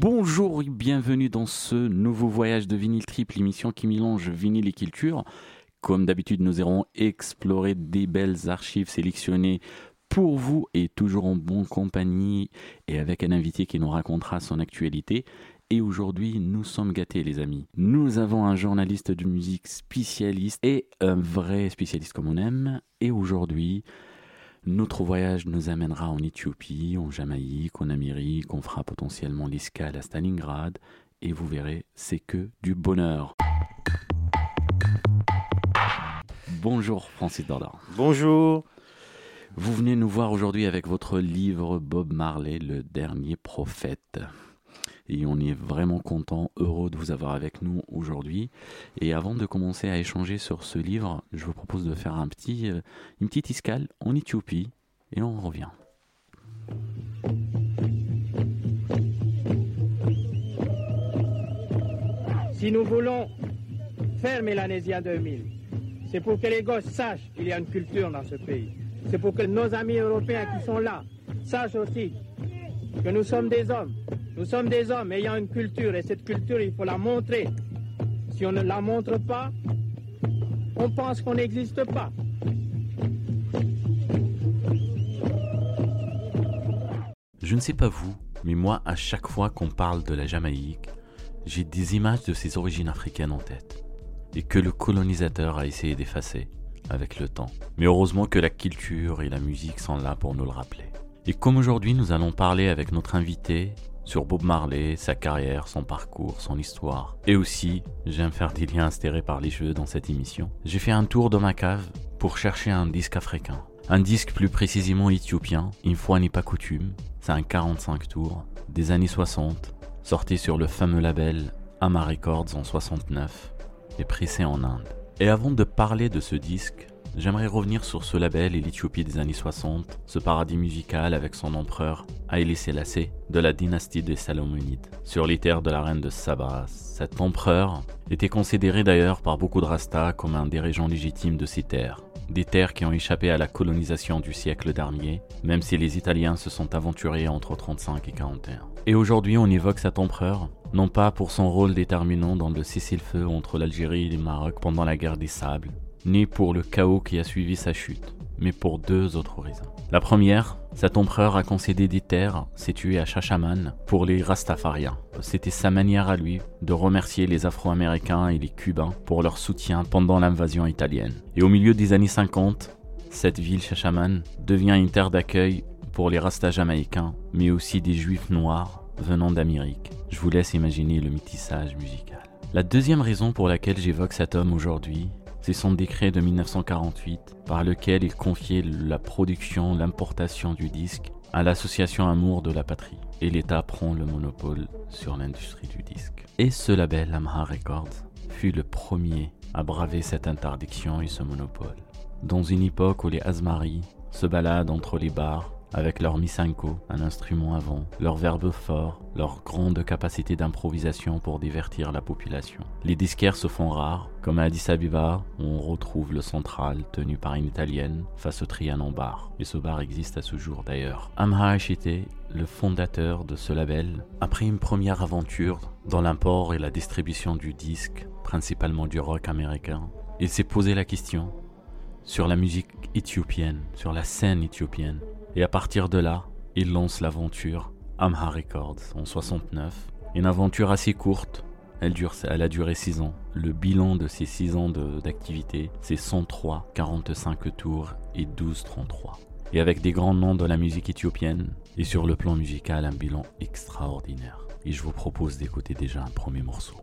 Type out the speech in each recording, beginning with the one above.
Bonjour et bienvenue dans ce nouveau voyage de vinyle trip, l'émission qui mélange vinyle et culture. Comme d'habitude, nous irons explorer des belles archives sélectionnées pour vous et toujours en bonne compagnie et avec un invité qui nous racontera son actualité. Et aujourd'hui, nous sommes gâtés, les amis. Nous avons un journaliste de musique spécialiste et un vrai spécialiste comme on aime. Et aujourd'hui, notre voyage nous amènera en Éthiopie, en Jamaïque, en Amérique. On fera potentiellement l'escale à Stalingrad. Et vous verrez, c'est que du bonheur. Bonjour Francis Dorda. Bonjour. Vous venez nous voir aujourd'hui avec votre livre Bob Marley, le dernier prophète. Et on est vraiment content, heureux de vous avoir avec nous aujourd'hui. Et avant de commencer à échanger sur ce livre, je vous propose de faire un petit, euh, une petite escale en Éthiopie et on revient. Si nous voulons faire Mélanésia 2000, c'est pour que les gosses sachent qu'il y a une culture dans ce pays. C'est pour que nos amis européens qui sont là sachent aussi que nous sommes des hommes. Nous sommes des hommes ayant une culture et cette culture, il faut la montrer. Si on ne la montre pas, on pense qu'on n'existe pas. Je ne sais pas vous, mais moi, à chaque fois qu'on parle de la Jamaïque, j'ai des images de ses origines africaines en tête, et que le colonisateur a essayé d'effacer avec le temps. Mais heureusement que la culture et la musique sont là pour nous le rappeler. Et comme aujourd'hui nous allons parler avec notre invité sur Bob Marley, sa carrière, son parcours, son histoire, et aussi j'aime faire des liens astérés par les cheveux dans cette émission, j'ai fait un tour dans ma cave pour chercher un disque africain. Un disque plus précisément éthiopien, une fois n'est pas coutume, c'est un 45 tours des années 60, sorti sur le fameux label Ama Records en 69 et pressé en Inde. Et avant de parler de ce disque, j'aimerais revenir sur ce label et l'Éthiopie des années 60, ce paradis musical avec son empereur Haïlé Sélassé de la dynastie des Salomonides. Sur les terres de la reine de Saba, cet empereur était considéré d'ailleurs par beaucoup de Rastas comme un des régents légitimes de ces terres. Des terres qui ont échappé à la colonisation du siècle dernier, même si les Italiens se sont aventurés entre 35 et 41. Et aujourd'hui, on évoque cet empereur, non pas pour son rôle déterminant dans le cessez-le-feu entre l'Algérie et le Maroc pendant la guerre des sables, ni pour le chaos qui a suivi sa chute, mais pour deux autres raisons. La première, cet empereur a concédé des terres situées à Chachaman pour les Rastafariens. C'était sa manière à lui de remercier les Afro-Américains et les Cubains pour leur soutien pendant l'invasion italienne. Et au milieu des années 50, cette ville Chachaman devient une terre d'accueil pour les Rastas jamaïcains, mais aussi des Juifs noirs venant d'Amérique. Je vous laisse imaginer le métissage musical. La deuxième raison pour laquelle j'évoque cet homme aujourd'hui, c'est son décret de 1948 par lequel il confiait la production, l'importation du disque à l'association Amour de la Patrie. Et l'État prend le monopole sur l'industrie du disque. Et ce label, Amha Records, fut le premier à braver cette interdiction et ce monopole. Dans une époque où les Asmari se baladent entre les bars avec leur misanko, un instrument avant, leur verbe fort, leur grande capacité d'improvisation pour divertir la population. Les disquaires se font rares, comme à Addis Abeba, où on retrouve le central tenu par une italienne face au Trianon Bar. Et ce bar existe à ce jour d'ailleurs. Amha Achite, le fondateur de ce label, après une première aventure dans l'import et la distribution du disque, principalement du rock américain, il s'est posé la question sur la musique éthiopienne, sur la scène éthiopienne. Et à partir de là, il lance l'aventure Amha Records en 69. Une aventure assez courte, elle, a duré 6 ans. Le bilan de ces 6 ans d'activité, c'est 103, 45 tours et 12, 33. Et avec des grands noms de la musique éthiopienne, et sur le plan musical, un bilan extraordinaire. Et je vous propose d'écouter déjà un premier morceau.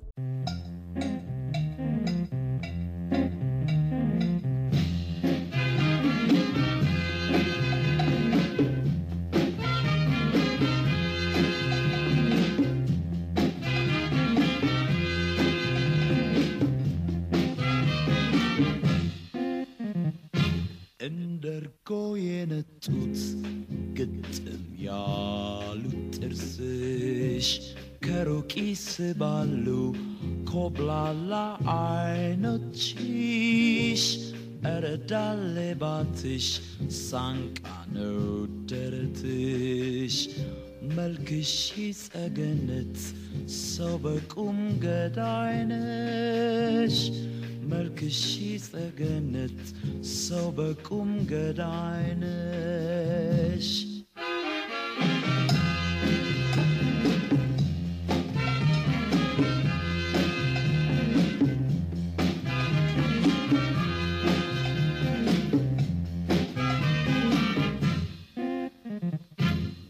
እንደርጎ የነጡት ግጥም ያሉት ጥርስሽ ከሩቅ ይስባሉ ኮብላላ አይኖችሽ እረዳሌ ባትሽ ሳንቃ ነው ደረትሽ መልክሽ ጸገነት ሰው በቁም ገዳይነሽ መልክሽ ጸገነት ሰው በቁም ገዳይነሽ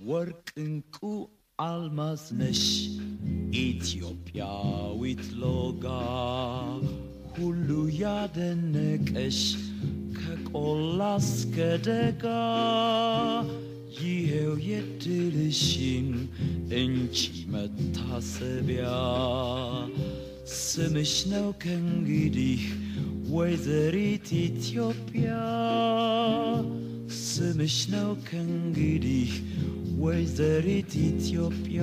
ወርቅ እንቁ አልማዝ ነሽ ኢትዮጵያዊት ሎጋ ሁሉ ያደነቀሽ ከቆላ እስከ ደጋ ይሄው የድልሽን እንቺ መታሰቢያ ስምሽ ነው ከእንግዲህ ወይዘሪት ኢትዮጵያ ስምሽ ነው ከእንግዲህ ወይዘሪት ኢትዮጵያ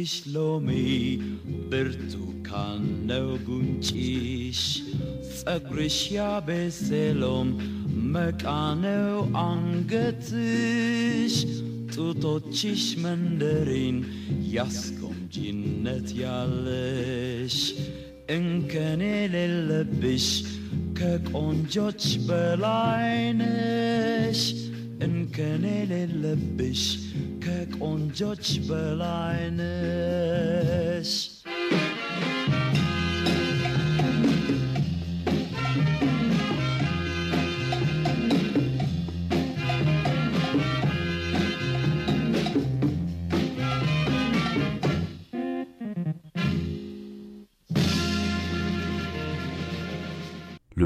ተረከዝሽ ሎሚ ብርቱካን ነው ጉንጭሽ ጸጉርሽ ያቤሴሎም መቃ ነው አንገትሽ ጡቶችሽ መንደሪን ያስጎምጂነት ያለሽ እንከን የሌለብሽ ከቆንጆች إن كان للبش كاك أون جوج بلاينش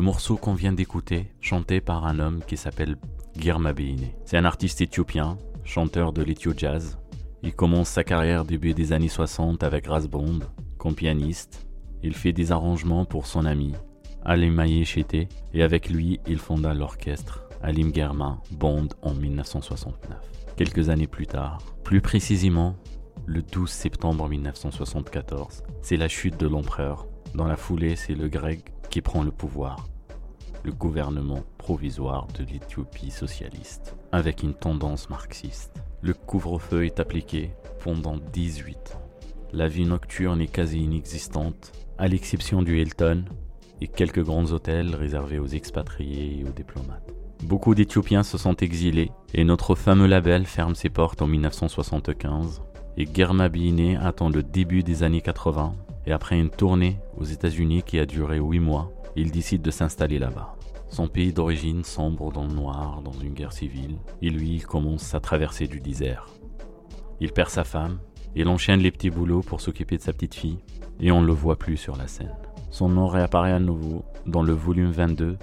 morceau qu'on vient d'écouter, chanté par un homme qui s'appelle Girma Beine. C'est un artiste éthiopien, chanteur de l'éthio jazz. Il commence sa carrière début des années 60 avec Rasbond comme pianiste. Il fait des arrangements pour son ami Alim Chete et avec lui il fonda l'orchestre Alim Germa Bond en 1969. Quelques années plus tard, plus précisément le 12 septembre 1974, c'est la chute de l'empereur. Dans la foulée, c'est le grec qui prend le pouvoir, le gouvernement provisoire de l'Éthiopie socialiste, avec une tendance marxiste. Le couvre-feu est appliqué pendant 18 ans. La vie nocturne est quasi inexistante, à l'exception du Hilton et quelques grands hôtels réservés aux expatriés et aux diplomates. Beaucoup d'Éthiopiens se sont exilés et notre fameux label ferme ses portes en 1975 et Germa Biine attend le début des années 80 et après une tournée aux États-Unis qui a duré 8 mois, il décide de s'installer là-bas. Son pays d'origine sombre dans le noir, dans une guerre civile, et lui commence sa traversée du désert. Il perd sa femme, il enchaîne les petits boulots pour s'occuper de sa petite fille, et on ne le voit plus sur la scène. Son nom réapparaît à nouveau dans le volume 22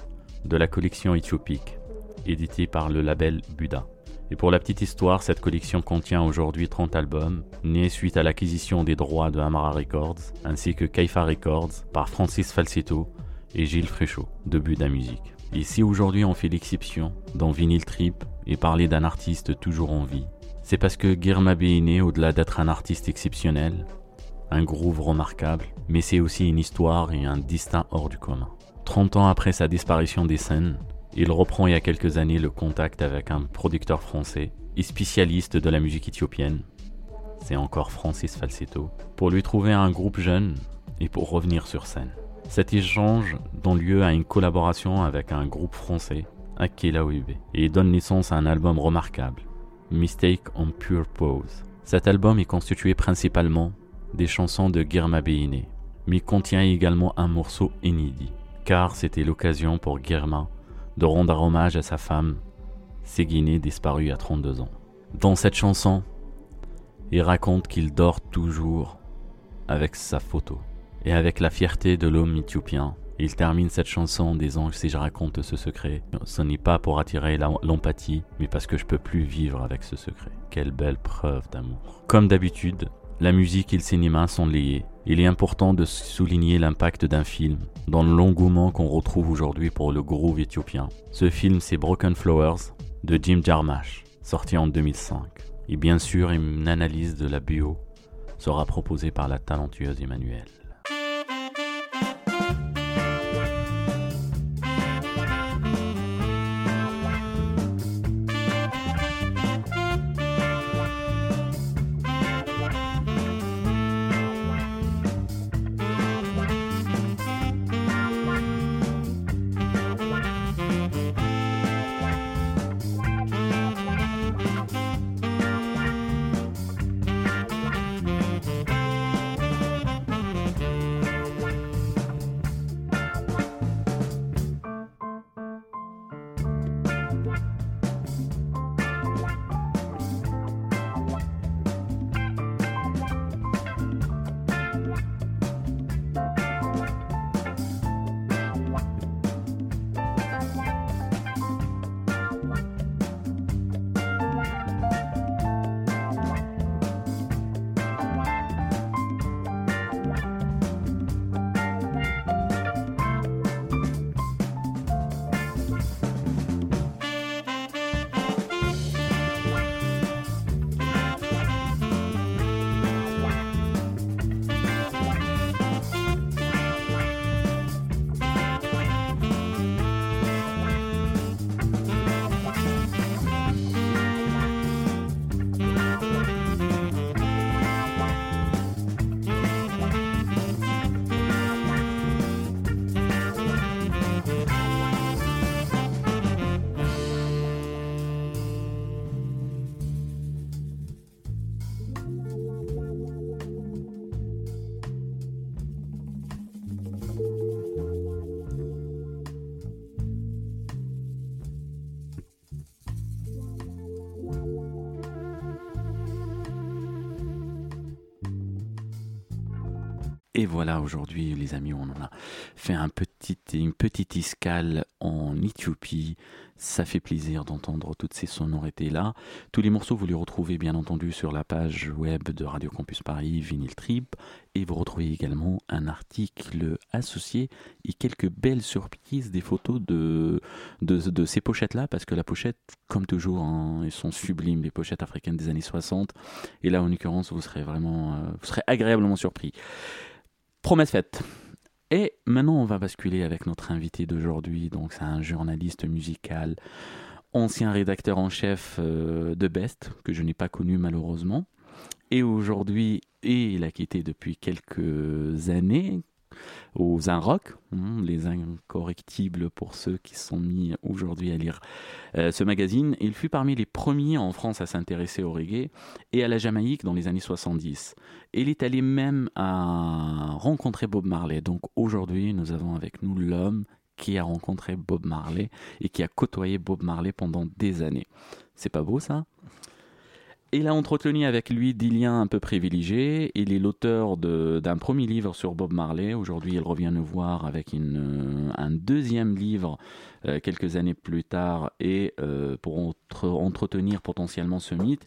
de la collection éthiopique, édité par le label Buda. Et pour la petite histoire, cette collection contient aujourd'hui 30 albums, nés suite à l'acquisition des droits de Amara Records, ainsi que Kaifa Records par Francis Falsetto et Gilles Fréchot, de Buda Musique. Et si aujourd'hui on fait l'exception dans Vinyl Trip et parler d'un artiste toujours en vie, c'est parce que Guirma Béiné, au-delà d'être un artiste exceptionnel, un groove remarquable, mais c'est aussi une histoire et un destin hors du commun. 30 ans après sa disparition des scènes, il reprend il y a quelques années le contact avec un producteur français et spécialiste de la musique éthiopienne, c'est encore Francis Falsetto, pour lui trouver un groupe jeune et pour revenir sur scène. Cet échange donne lieu à une collaboration avec un groupe français, Akela Oibe, et donne naissance à un album remarquable, Mistake on Pure Pose. Cet album est constitué principalement des chansons de Girma Beine, mais contient également un morceau inédit, car c'était l'occasion pour Girma de rendre hommage à sa femme, Ségine, disparue à 32 ans. Dans cette chanson, il raconte qu'il dort toujours avec sa photo et avec la fierté de l'homme éthiopien il termine cette chanson en disant si je raconte ce secret, ce n'est pas pour attirer l'empathie, mais parce que je peux plus vivre avec ce secret. Quelle belle preuve d'amour. Comme d'habitude, la musique et le cinéma sont liés. Il est important de souligner l'impact d'un film dans l'engouement qu'on retrouve aujourd'hui pour le groove éthiopien. Ce film, c'est Broken Flowers de Jim Jarmusch, sorti en 2005. Et bien sûr, une analyse de la bio sera proposée par la talentueuse Emmanuelle. Et voilà, aujourd'hui, les amis, on en a fait une petite escale en Éthiopie. Ça fait plaisir d'entendre toutes ces sonorités-là. Tous les morceaux, vous les retrouvez bien entendu sur la page web de Radio Campus Paris, Vinyl Trip. Et vous retrouvez également un article associé et quelques belles surprises des photos de, de, ces pochettes-là. Parce que la pochette, comme toujours, hein, elles sont sublimes, les pochettes africaines des années 60. Et là, en l'occurrence, vous serez vraiment, euh, vous serez agréablement surpris. Promesse faite. Et maintenant, on va basculer avec notre invité d'aujourd'hui. Donc, c'est un journaliste musical, ancien rédacteur en chef euh, de Best, que je n'ai pas connu malheureusement. Et aujourd'hui, il a quitté depuis quelques années, aux Inrock, hein, les incorrectibles pour ceux qui sont mis aujourd'hui à lire euh, ce magazine. Il fut parmi les premiers en France à s'intéresser au reggae et à la Jamaïque dans les années 70. il est allé même à rencontrer Bob Marley. Donc aujourd'hui, nous avons avec nous l'homme qui a rencontré Bob Marley et qui a côtoyé Bob Marley pendant des années. C'est pas beau ça? Il a entretenu avec lui des liens un peu privilégiés. Il est l'auteur d'un premier livre sur Bob Marley. Aujourd'hui, il revient nous voir avec une, euh, un deuxième livre euh, quelques années plus tard et euh, pour entre- entretenir potentiellement ce mythe.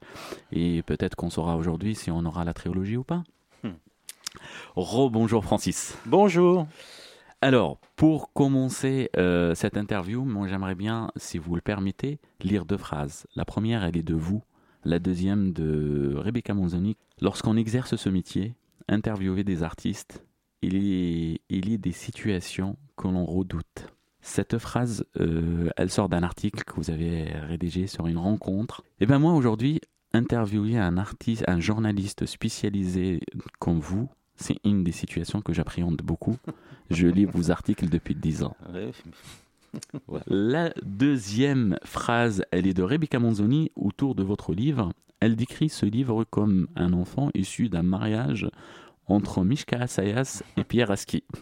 Et peut-être qu'on saura aujourd'hui si on aura la trilogie ou pas. Hmm. Rebonjour Francis. Bonjour. Alors, pour commencer euh, cette interview, moi j'aimerais bien, si vous le permettez, lire deux phrases. La première, elle est de vous. La deuxième, de Rebecca Monzoni. Lorsqu'on exerce ce métier, interviewer des artistes, il y, a des situations que l'on redoute. Cette phrase, euh, elle sort d'un article que vous avez rédigé sur une rencontre. Et bien moi, aujourd'hui, interviewer un artiste, un journaliste spécialisé comme vous, c'est une des situations que j'appréhende beaucoup. Je lis vos articles depuis 10 ans. Ouais. La deuxième phrase, elle est de Rebecca Manzoni autour de votre livre. Elle décrit ce livre comme un enfant issu d'un mariage entre Mishka Assayas et Pierre Aski.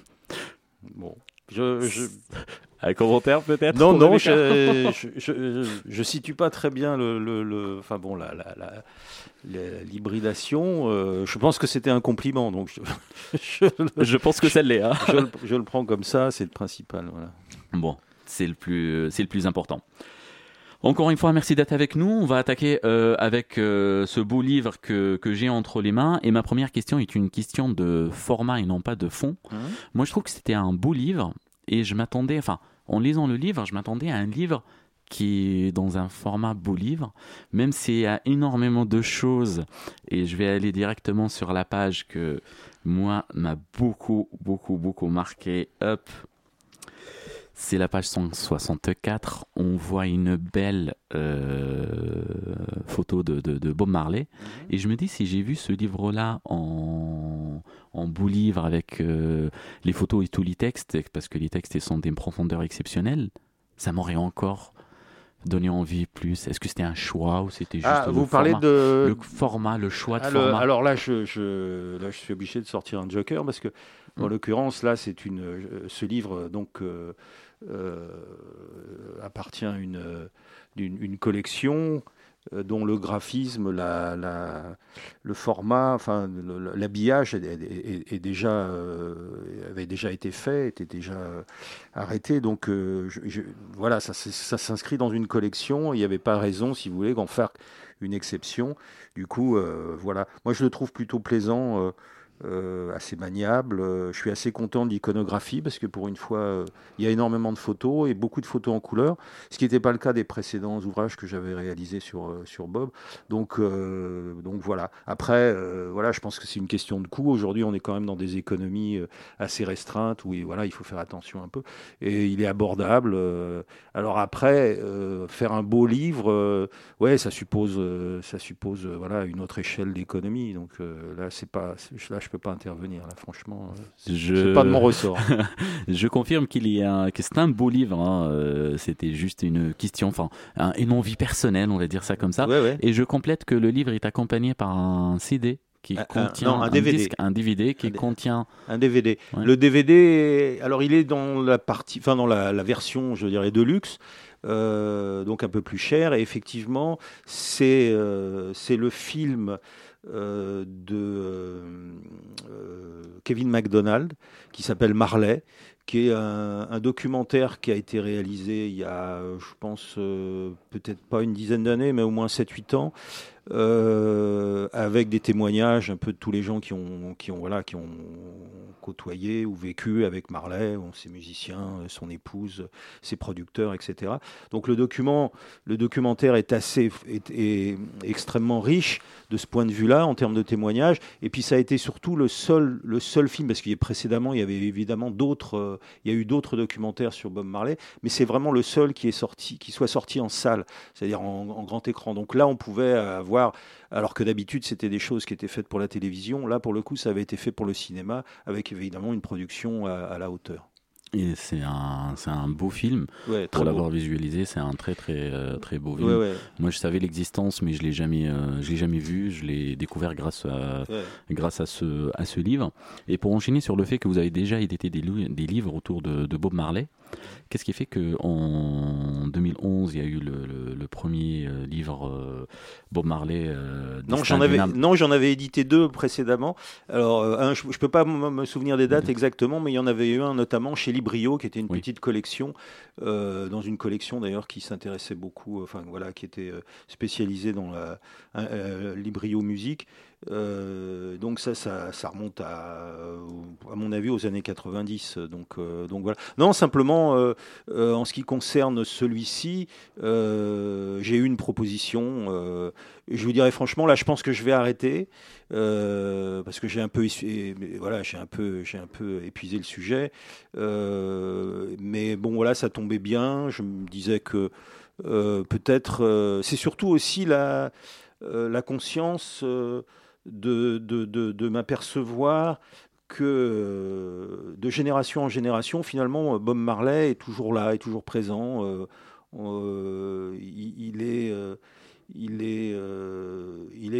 Bon. Je, je- Un commentaire peut-être Non, non, je, je, je, je situe pas très bien le, le, le- enfin bon, la, l'hybridation. euh, je pense que c'était un compliment, donc je, je, le- Je pense que ça l'est. hein. je le- je le prends comme ça, c'est le principal. Voilà. Bon, c'est le plus, c'est le plus important. Encore une fois, merci d'être avec nous. On va attaquer euh, avec euh, ce beau livre que, que j'ai entre les mains. Et ma première question est une question de format et non pas de fond. Mhm. Moi, je trouve que c'était un beau livre et je m'attendais, enfin, en lisant le livre, je m'attendais à un livre qui est dans un format beau livre, même s'il y a énormément de choses, et je vais aller directement sur la page que moi m'a beaucoup, beaucoup, beaucoup marqué. Hop, c'est la page 164. On voit une belle euh, photo de, de- de Bob Marley. Et je me dis, si j'ai vu ce livre-là en, en beau livre avec euh, les photos et tous les textes, parce que les textes sont d'une profondeur exceptionnelle, ça m'aurait encore donné envie plus. Est-ce que c'était un choix ou c'était juste Ah, le vous parlez format, de. le format, le choix de Ah, le- format alors là je, je, là, je suis obligé de sortir un joker parce que, en Mm. l'occurrence, là, c'est une, euh, ce livre donc euh, appartient à une, euh, collection euh, dont le graphisme, la, le format, enfin l'habillage est, déjà euh, avait déjà été fait, était déjà euh, arrêté. Donc euh, voilà, ça, ça s'inscrit dans une collection. Il n'y avait pas raison, si vous voulez, d'en faire une exception. Du coup, euh, voilà. Moi, je le trouve plutôt plaisant, euh, assez maniable. Je suis assez content de l'iconographie parce que pour une fois, euh, il y a énormément de photos et beaucoup de photos en couleur, ce qui n'était pas le cas des précédents ouvrages que j'avais réalisés sur, euh, sur Bob. Donc, euh, donc voilà. Après, voilà, je pense que c'est une question de coût. Aujourd'hui, on est quand même dans des économies assez restreintes où voilà, il faut faire attention un peu. Et il est abordable. alors après, faire un beau livre, ouais, ça suppose, ça suppose, voilà, une autre échelle d'économie. Donc là, c'est pas, je peux pas intervenir. Là, franchement, euh, c'est Je- c'est pas de mon ressort. Je confirme qu'il y a que c'est un beau livre. hein, euh, C'était juste une question, enfin, un- une envie personnelle, on va dire ça comme ça. Ouais, ouais. Et je complète que le livre est accompagné par un CD qui Un- contient non, un DVD. disque, un DVD qui Un contient. Un DVD. Ouais. Le DVD, alors il est dans la partie, enfin dans la, la version, je dirais, de luxe. euh, donc un peu plus cher et effectivement c'est euh, c'est le film euh, de euh, euh, Kevin MacDonald qui s'appelle Marley qui est un, documentaire qui a été réalisé il y a je pense peut-être pas une dizaine d'années mais au moins 7-8 ans euh, avec des témoignages un peu de tous les gens qui ont, qui ont, voilà, qui ont côtoyé ou vécu avec Marley, ses musiciens, son épouse, ses producteurs, etc. Donc le document, le documentaire est assez, est, extrêmement riche de ce point de vue-là en termes de témoignages. Et puis ça a été surtout le seul, le seul film parce qu'il précédemment, il y avait évidemment d'autres, euh, il y a eu d'autres documentaires sur Bob Marley, mais c'est vraiment le seul qui est sorti, qui soit sorti en salle, c'est-à-dire en, en grand écran. Donc là, on pouvait avoir, alors que d'habitude c'était des choses qui étaient faites pour la télévision, là pour le coup, ça avait été fait pour le cinéma, avec évidemment une production à, à la hauteur. Et c'est un, c'est un beau film. Ouais, Pour l'avoir visualisé, c'est un très très euh, très beau film. Ouais, ouais, Moi, je savais l'existence, mais je l'ai jamais, euh, je l'ai jamais vu. Je l'ai découvert grâce à grâce à ce à ce livre. Et pour enchaîner sur le fait que vous avez déjà édité des livres autour de, de Bob Marley, Qu'est-ce qui fait qu'en 2011, il y a eu le, premier euh, livre euh, Bob Marley euh, Non, j'en avais, non, j'en avais édité deux précédemment. Alors, je ne peux pas me souvenir des dates exactement, mais il y en avait eu un notamment chez Librio, qui était une petite collection, dans une collection d'ailleurs qui s'intéressait beaucoup, enfin voilà, qui était spécialisée dans la Librio musique. Euh, donc ça, ça, remonte à, à mon avis aux années 90. Donc, euh, donc voilà. Non, simplement euh, en ce qui concerne celui-ci, j'ai eu une proposition. je vous dirais franchement, là, je pense que je vais arrêter parce que j'ai un peu, voilà, j'ai un peu, j'ai un peu épuisé le sujet. mais bon, voilà, ça tombait bien. Je me disais que peut-être, c'est surtout aussi la, la conscience de, m'apercevoir que euh, de génération en génération, finalement, Bob Marley est toujours là, est toujours présent. Euh, euh, il est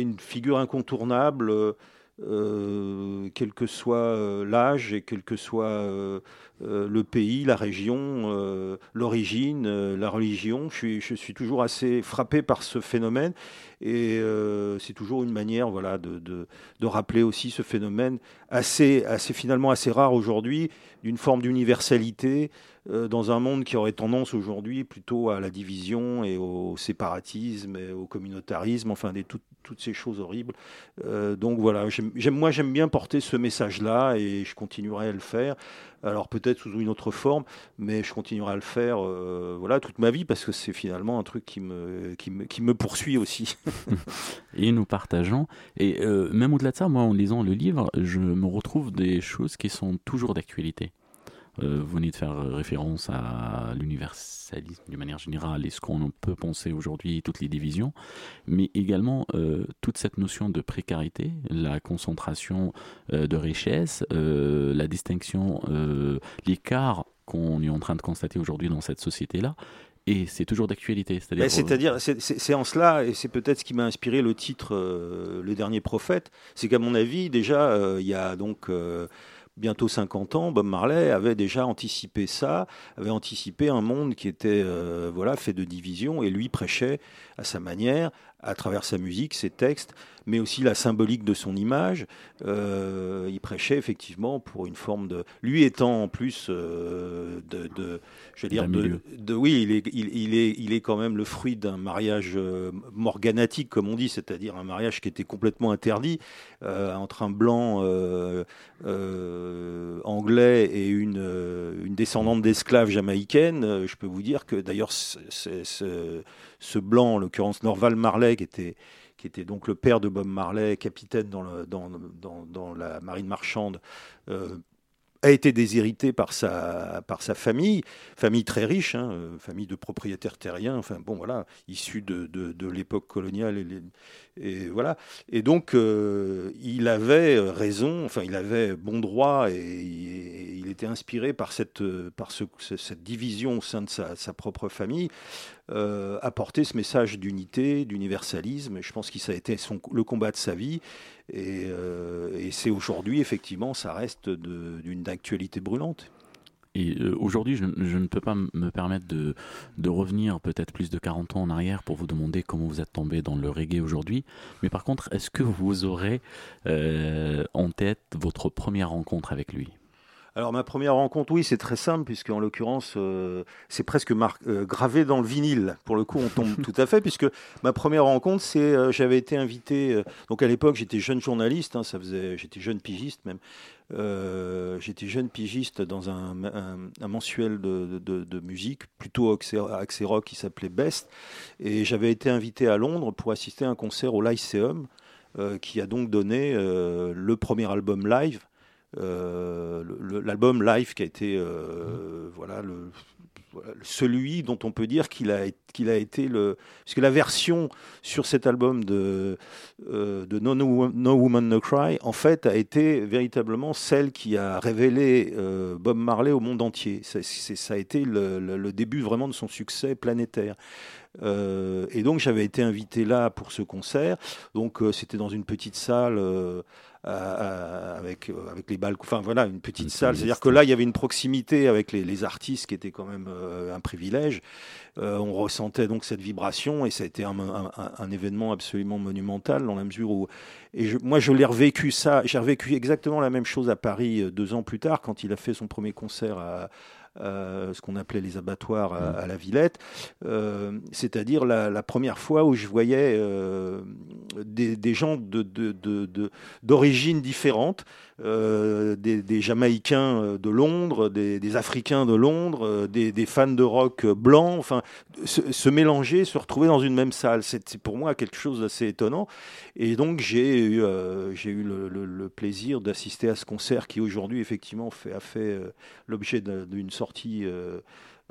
une figure incontournable. Quel que soit l'âge et quel que soit le pays, la région, l'origine, la religion. Je suis, toujours assez frappé par ce phénomène et euh, c'est toujours une manière voilà, de, rappeler aussi ce phénomène assez, assez finalement assez rare aujourd'hui, d'une forme d'universalité euh, dans un monde qui aurait tendance aujourd'hui plutôt à la division et au séparatisme et au communautarisme, enfin des, toutes ces choses horribles. Euh, donc voilà, j'aime, moi j'aime bien porter ce message-là et je continuerai à le faire. Alors peut-être sous une autre forme, mais je continuerai à le faire voilà, toute ma vie parce que c'est finalement un truc qui me, qui me, qui me poursuit aussi. et nous partageons. Et euh, même au-delà de ça, moi, en lisant le livre, je me retrouve des choses qui sont toujours d'actualité. Euh, vous venez de faire référence à l'universalisme d'une manière générale et ce qu'on peut penser aujourd'hui, toutes les divisions, mais également euh, toute cette notion de précarité, la concentration de richesse, la distinction, l'écart qu'on est en train de constater aujourd'hui dans cette société-là, et c'est toujours d'actualité. C'est-à-dire, c'est en cela, et c'est peut-être ce qui m'a inspiré le titre euh, Le dernier prophète, c'est qu'à mon avis, déjà, euh, il y a donc euh, bientôt 50 ans, Bob Marley avait déjà anticipé ça, avait anticipé un monde qui était voilà fait de divisions, et lui prêchait à sa manière, à travers sa musique, ses textes, mais aussi la symbolique de son image. Euh, il prêchait effectivement pour une forme de. Lui étant en plus euh, de, de, je veux dire, de, de, oui, il est, il, il, est, il est quand même le fruit d'un mariage euh, morganatique, comme on dit, c'est-à-dire un mariage qui était complètement interdit entre un blanc anglais et une, une descendante d'esclaves jamaïcaines. Je peux vous dire que d'ailleurs, ce blanc, en l'occurrence Norval Marley, qui était donc le père de Bob Marley, capitaine dans, la marine marchande, euh, a été déshérité par sa, famille, famille très riche, hein, famille de propriétaires terriens, enfin bon voilà, issus de, l'époque coloniale et, voilà. Et donc euh, il avait raison, enfin il avait bon droit et, il était inspiré par cette, par ce, cette division au sein de sa, sa propre famille, euh, apporter ce message d'unité, d'universalisme. Je pense que ça a été le combat de sa vie. Et, euh, et c'est aujourd'hui, effectivement, ça reste d'une actualité brûlante. Et euh, aujourd'hui, je, je, ne peux pas me permettre de, revenir peut-être plus de 40 ans en arrière pour vous demander comment vous êtes tombé dans le reggae aujourd'hui. Mais par contre, est-ce que vous aurez euh, en tête votre première rencontre avec lui? Alors ma première rencontre, oui, c'est très simple puisque en l'occurrence, euh, c'est presque euh, gravé dans le vinyle. Pour le coup, on tombe tout à fait puisque ma première rencontre, c'est euh, j'avais été invité. donc à l'époque, j'étais jeune journaliste, hein, ça faisait, j'étais jeune pigiste même. j'étais jeune pigiste dans un, mensuel de, musique, plutôt axé, rock qui s'appelait Best, et j'avais été invité à Londres pour assister à un concert au Lyceum, qui a donc donné le premier album live euh, l'album Live qui a été euh, voilà le, celui dont on peut dire qu'il a, qu'il a été le. Parce que la version sur cet album de, euh, de no, no, Woman No Cry, en fait, a été véritablement celle qui a révélé Bob Marley au monde entier. Ça, ça a été le, le, début vraiment de son succès planétaire. Euh, et donc j'avais été invité là pour ce concert. Donc euh, c'était dans une petite salle. Euh, avec avec les balles, enfin voilà, une petite salle. C'est-à-dire que là, il y avait une proximité avec les, les artistes qui était quand même un privilège. on ressentait donc cette vibration et ça a été un, un, un, événement absolument monumental dans la mesure où et je, moi je l'ai revécu ça, j'ai revécu exactement la même chose à Paris deux ans plus tard quand il a fait son premier concert à euh, ce qu'on appelait les abattoirs à, la Villette, euh, c'est-à-dire la, première fois où je voyais euh, des, gens d'origines de, de, différentes, des, Jamaïcains de Londres, des, Africains de Londres, des, fans de rock blancs, enfin, se, mélanger, se retrouver dans une même salle. C'est pour moi quelque chose d'assez étonnant. Et donc j'ai eu, j'ai eu le, plaisir d'assister à ce concert qui aujourd'hui effectivement fait, a fait l'objet d'une sortie euh,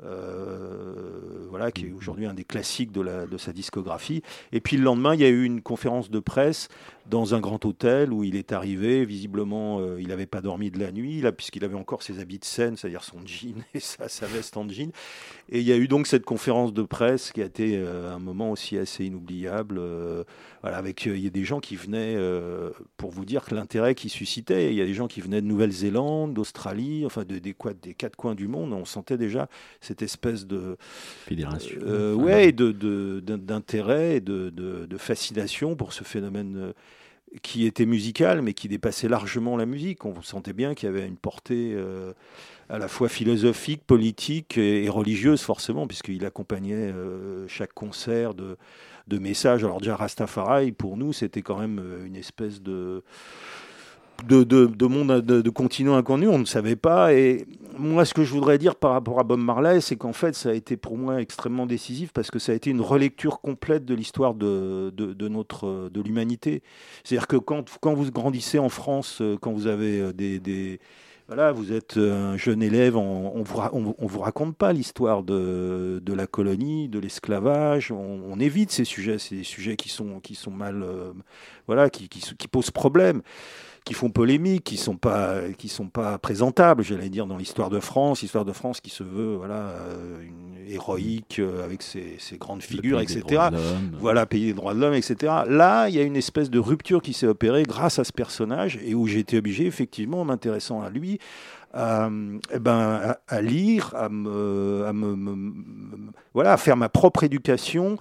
euh, voilà, qui est mhm. aujourd'hui un des classiques de, la, de sa discographie. Et puis le lendemain, il y a eu une conférence de presse dans un grand hôtel où il est arrivé. Visiblement, euh, il n'avait pas dormi de la nuit, là, puisqu'il avait encore ses habits de scène, c'est-à-dire son jean et sa, sa, veste en jean. Et il y a eu donc cette conférence de presse qui a été un moment aussi assez inoubliable. voilà, avec il y a des gens qui venaient pour vous dire que l'intérêt qui suscitait. Il y a des gens qui venaient de Nouvelle-Zélande, d'Australie, enfin de, des, des quatre coins du monde. On sentait déjà cette espèce de fédération, euh, ouais, de d'intérêt et de, fascination pour ce phénomène euh, qui était musical, mais qui dépassait largement la musique. On sentait bien qu'il y avait une portée euh, à la fois philosophique, politique et, religieuse, forcément, puisqu'il accompagnait chaque concert de, de messages. Alors déjà, Rastafari, pour nous, c'était quand même une espèce de de, de, de monde, de, continent inconnu, on ne savait pas. Et moi, ce que je voudrais dire par rapport à Bob Marley, c'est qu'en fait, ça a été pour moi extrêmement décisif parce que ça a été une relecture complète de l'histoire de, de, notre, de l'humanité. C'est-à-dire que quand, quand vous grandissez en France, euh, quand vous avez euh, des, voilà, vous êtes un jeune élève, on, on vous, on, vous raconte pas l'histoire de, de la colonie, de l'esclavage. On, évite ces sujets, des sujets qui sont qui sont mal, euh, voilà, qui, qui posent problème qui font polémique, qui sont pas, qui sont pas présentables, j'allais dire, dans l'histoire de France, l'histoire de France qui se veut, voilà, euh, une, héroïque euh, avec ses, grandes figures, etc. Voilà, pays des droits de l'homme, etc. Là, il y a une espèce de rupture qui s'est opérée grâce à ce personnage et où j'ai été obligé, effectivement, en m'intéressant à lui, à, eh ben, à, lire, à me, à me, voilà, à faire ma propre éducation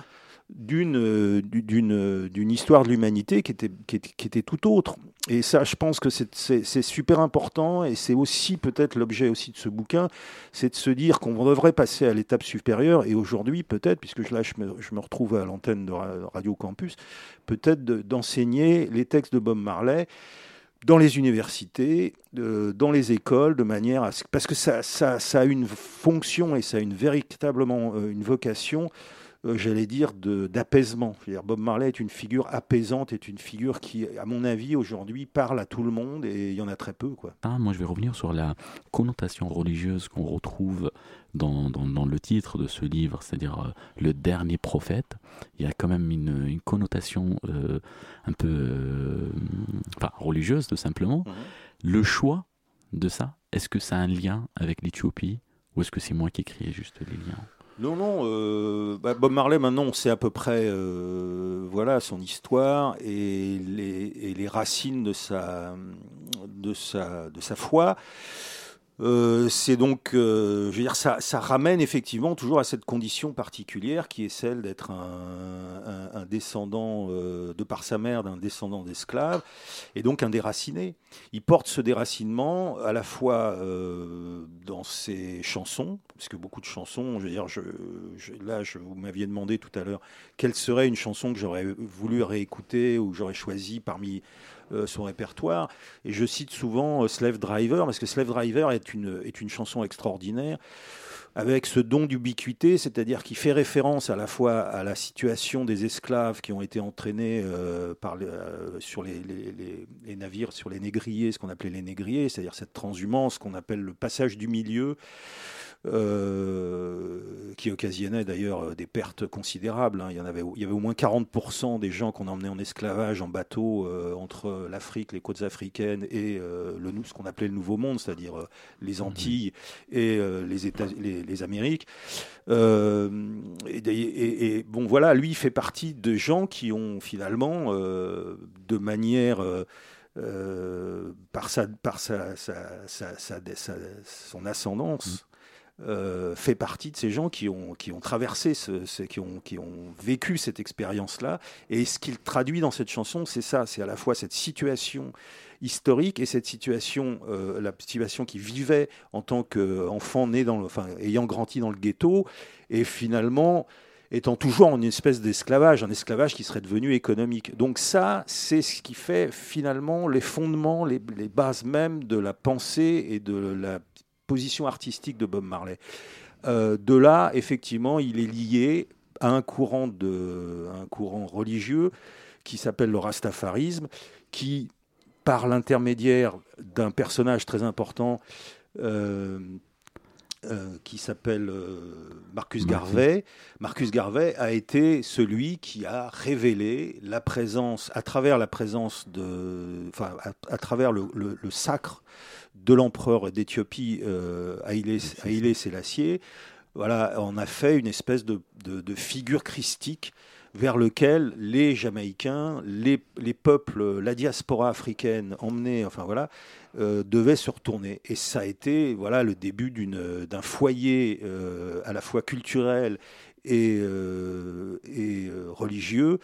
d'une d'une d'une histoire de l'humanité qui était, qui était, tout autre. Et ça, je pense que c'est super important et c'est aussi peut-être l'objet aussi de ce bouquin, c'est de se dire qu'on devrait passer à l'étape supérieure et aujourd'hui peut-être, puisque là je me, je me retrouve à l'antenne de Radio Campus, peut-être d'enseigner les textes de Bob Marley dans les universités, dans les écoles, de manière à parce que ça, ça, ça a une fonction et ça a une véritablement euh, une vocation euh, j'allais dire, d'apaisement. Bob Marley est une figure apaisante, est une figure qui, à mon avis, aujourd'hui, parle à tout le monde et il y en a très peu. Quoi. Ah, moi, je vais revenir sur la connotation religieuse qu'on retrouve dans, dans, le titre de ce livre, c'est-à-dire euh, le dernier prophète. Il y a quand même une, une connotation euh, un peu enfin, religieuse, tout simplement. Mhm. Le choix de ça, est-ce que ça a un lien avec l'Éthiopie ou est-ce que c'est moi qui ai créé juste les liens? Non, non. Euh, bah, Bob Marley, maintenant, on sait à peu près euh, voilà, son histoire et les, racines de sa foi. Euh, c'est donc, euh, je veux dire, ça, ramène effectivement toujours à cette condition particulière qui est celle d'être un, descendant, euh, de par sa mère, d'un descendant d'esclaves, et donc un déraciné. Il porte ce déracinement à la fois dans ses chansons, parce que beaucoup de chansons, je veux dire, là, vous m'aviez demandé tout à l'heure quelle serait une chanson que j'aurais voulu réécouter ou j'aurais choisi parmi son répertoire. Et je cite souvent euh, Slave Driver, parce que Slave Driver est une, est une chanson extraordinaire avec ce don d'ubiquité, c'est-à-dire qui fait référence à la fois à la situation des esclaves qui ont été entraînés euh, par sur les, navires, sur les négriers, ce qu'on appelait les négriers, c'est-à-dire cette transhumance qu'on appelle le passage du milieu, euh, qui occasionnait d'ailleurs euh, des pertes considérables. Hein. Il, y en avait, il y avait au moins 40% des gens qu'on emmenait en esclavage en bateau euh, entre l'Afrique, les côtes africaines et le, ce qu'on appelait le Nouveau Monde, c'est-à-dire les Antilles et les, États, les, Amériques. Et, bon, voilà, lui, fait partie de gens qui ont finalement, de manière par, sa, par sa, son ascendance, euh, fait partie de ces gens qui ont, qui ont traversé, ce, qui, ont, qui ont vécu cette expérience-là. Et ce qu'il traduit dans cette chanson, c'est ça, c'est à la fois cette situation historique et cette situation, euh, la situation qu'il vivait en tant qu'enfant né dans le, enfin, ayant grandi dans le ghetto, et finalement étant toujours en une espèce d'esclavage, un esclavage qui serait devenu économique. Donc ça, c'est ce qui fait finalement les fondements, les, les bases même de la pensée et de la position artistique de Bob Marley. Euh, de là, effectivement, il est lié à un courant, religieux qui s'appelle le rastafarisme, qui, par l'intermédiaire d'un personnage très important, euh, euh, qui s'appelle Marcus Garvey. Marcus Garvey a été celui qui a révélé la présence, à travers la présence de, enfin, à, travers le, le, sacre de l'empereur d'Éthiopie, euh, Haïlé Sélassié, voilà, on a fait une espèce de, figure christique vers lequel les Jamaïcains, les, peuples, la diaspora africaine emmenée, enfin voilà, euh, devaient se retourner. Et ça a été voilà le début d'un foyer euh, à la fois culturel et, euh, et euh, religieux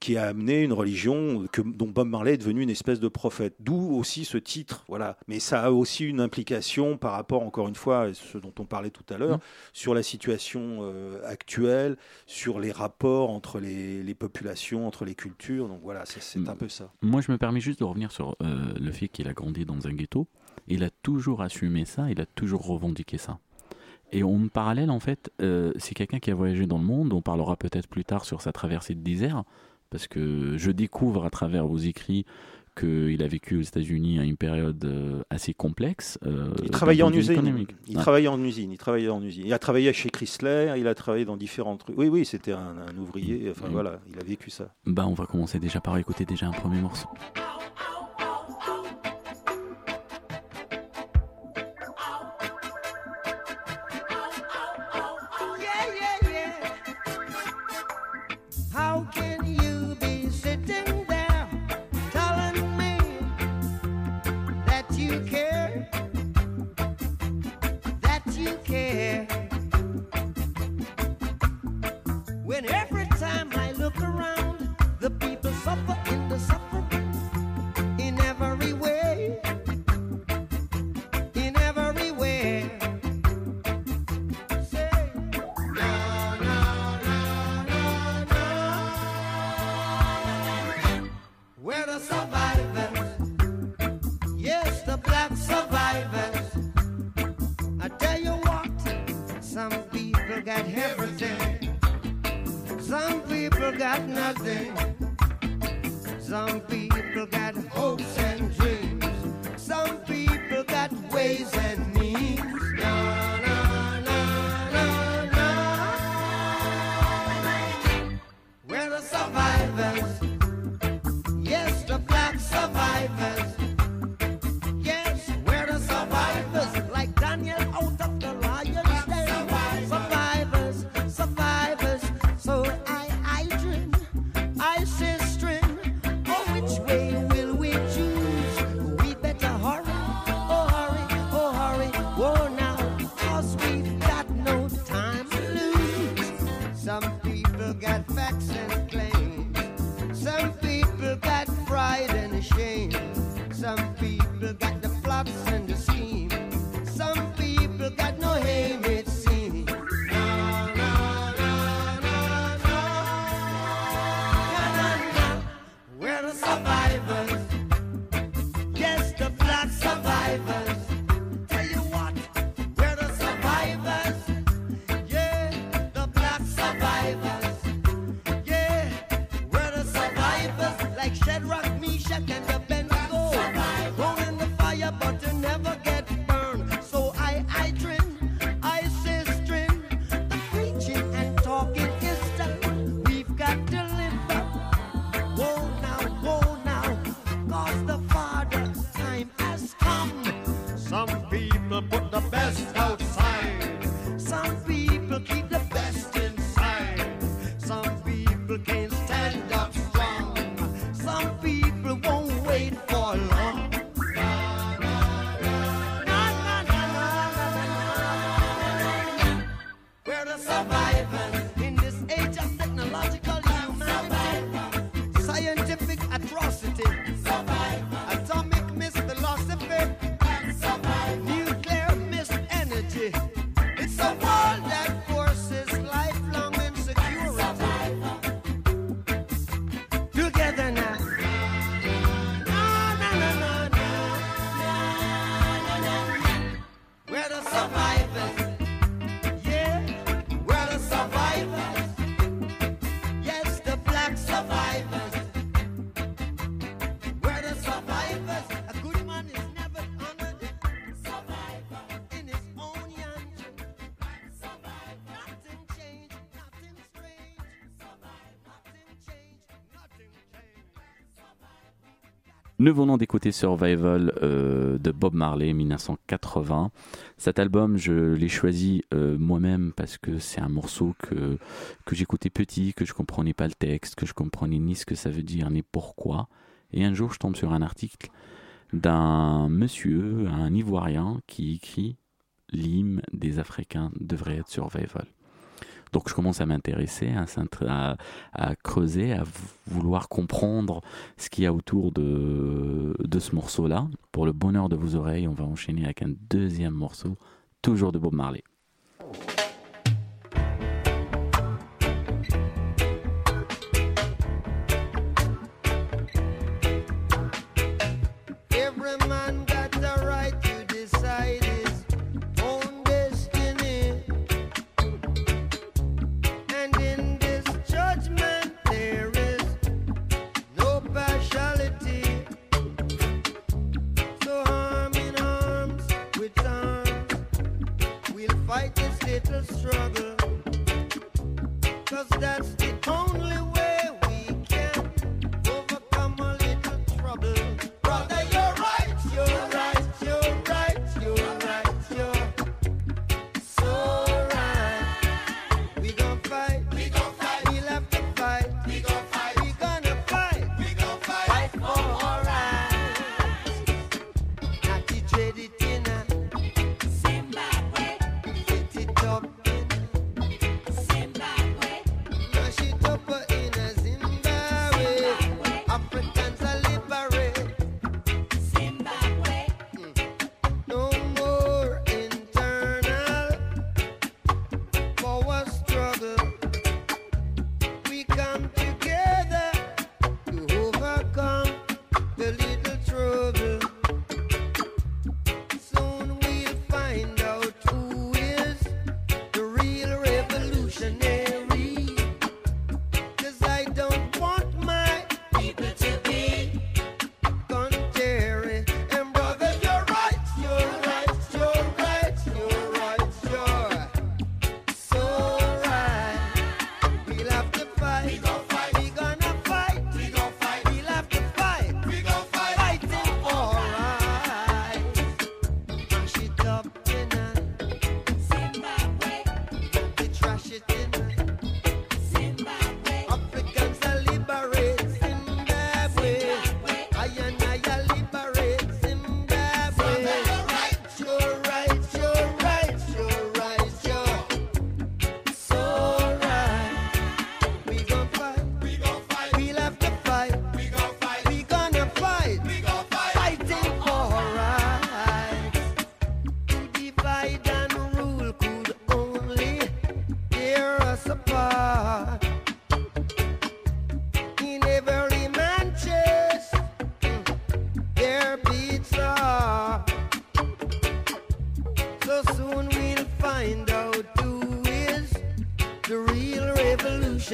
qui a amené une religion que, dont Bob Marley est devenu une espèce de prophète. D'où aussi ce titre, voilà. Mais ça a aussi une implication par rapport, encore une fois, à ce dont on parlait tout à l'heure, mmh. sur la situation euh, actuelle, sur les rapports entre les, les, populations, entre les cultures. Donc voilà, c'est un peu ça. Moi, je me permets juste de revenir sur le fait qu'il a grandi dans un ghetto. Il a toujours assumé ça, il a toujours revendiqué ça. Et en parallèle, en fait, euh, c'est quelqu'un qui a voyagé dans le monde. On parlera peut-être plus tard sur sa traversée de désert, parce que je découvre à travers vos écrits qu'il a vécu aux États-Unis à une période euh, assez complexe. Euh, il travaillait en usine. Il travaillait en usine. Il travaillait en usine. Il a travaillé chez Chrysler. Il a travaillé dans différents trucs. Oui, oui, c'était un, ouvrier. Enfin voilà, il a vécu ça. Bah, on va commencer déjà par écouter déjà un premier morceau. got everything. Some people got nothing. Some people got hopes and dreams. Some people got ways and means. No. Survivors Nous venons d'écouter Survival euh, de Bob Marley 1980. Cet album, je l'ai choisi euh, moi-même parce que c'est un morceau que, j'écoutais petit, que je comprenais pas le texte, que je comprenais ni ce que ça veut dire, ni pourquoi. Et un jour, je tombe sur un article d'un monsieur, un Ivoirien, qui écrit L'hymne des Africains devrait être Survival. Donc je commence à m'intéresser, à, creuser, à vouloir comprendre ce qu'il y a autour de, de ce morceau-là. Pour le bonheur de vos oreilles, on va enchaîner avec un deuxième morceau, toujours de Bob Marley. little struggle. Cause that's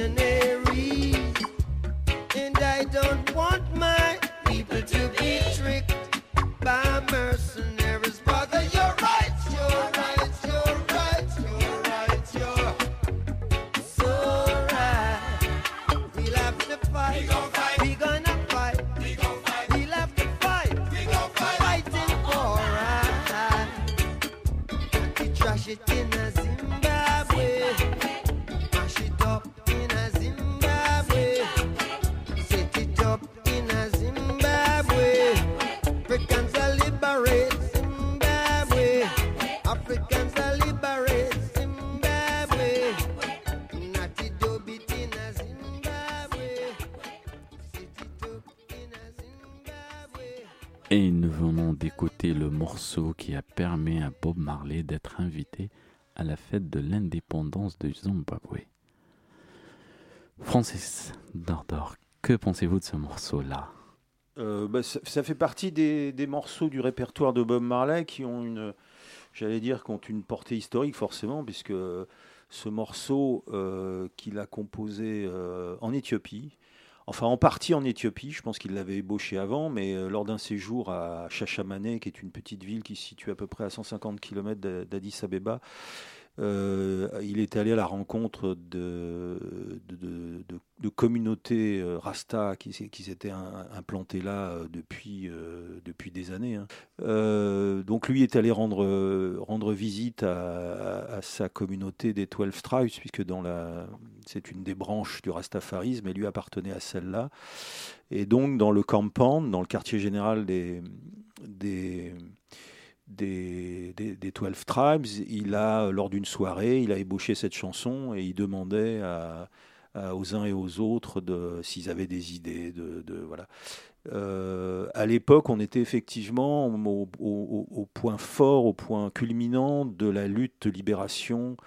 imagining qui a permis à Bob Marley d'être invité à la fête de l'indépendance de Zimbabwe. Francis Dardor, que pensez-vous de ce morceau-là? Euh, bah, ça, fait partie des, morceaux du répertoire de Bob Marley qui ont une, j'allais dire, qui ont une portée historique forcément, puisque ce morceau euh, qu'il a composé euh, en Éthiopie, enfin en partie en Éthiopie, je pense qu'il l'avait ébauché avant, mais euh, lors d'un séjour à Chachamane, qui est une petite ville qui se situe à peu près à 150 km d'Addis Abeba, Euh, il est allé à la rencontre de, communautés euh, Rasta qui, s'étaient implantées là depuis, depuis des années. Hein. donc lui est allé rendre, rendre visite à, sa communauté des 12 tribes, puisque dans la, c'est une des branches du Rastafarisme, et lui appartenait à celle-là. Et donc dans le campant, dans le quartier général des, des des, des, 12 Tribes, il a, lors d'une soirée, il a ébauché cette chanson et il demandait aux uns et aux autres s'ils avaient des idées. De, voilà. Euh, à l'époque, on était effectivement au, point fort, au point culminant de la lutte libération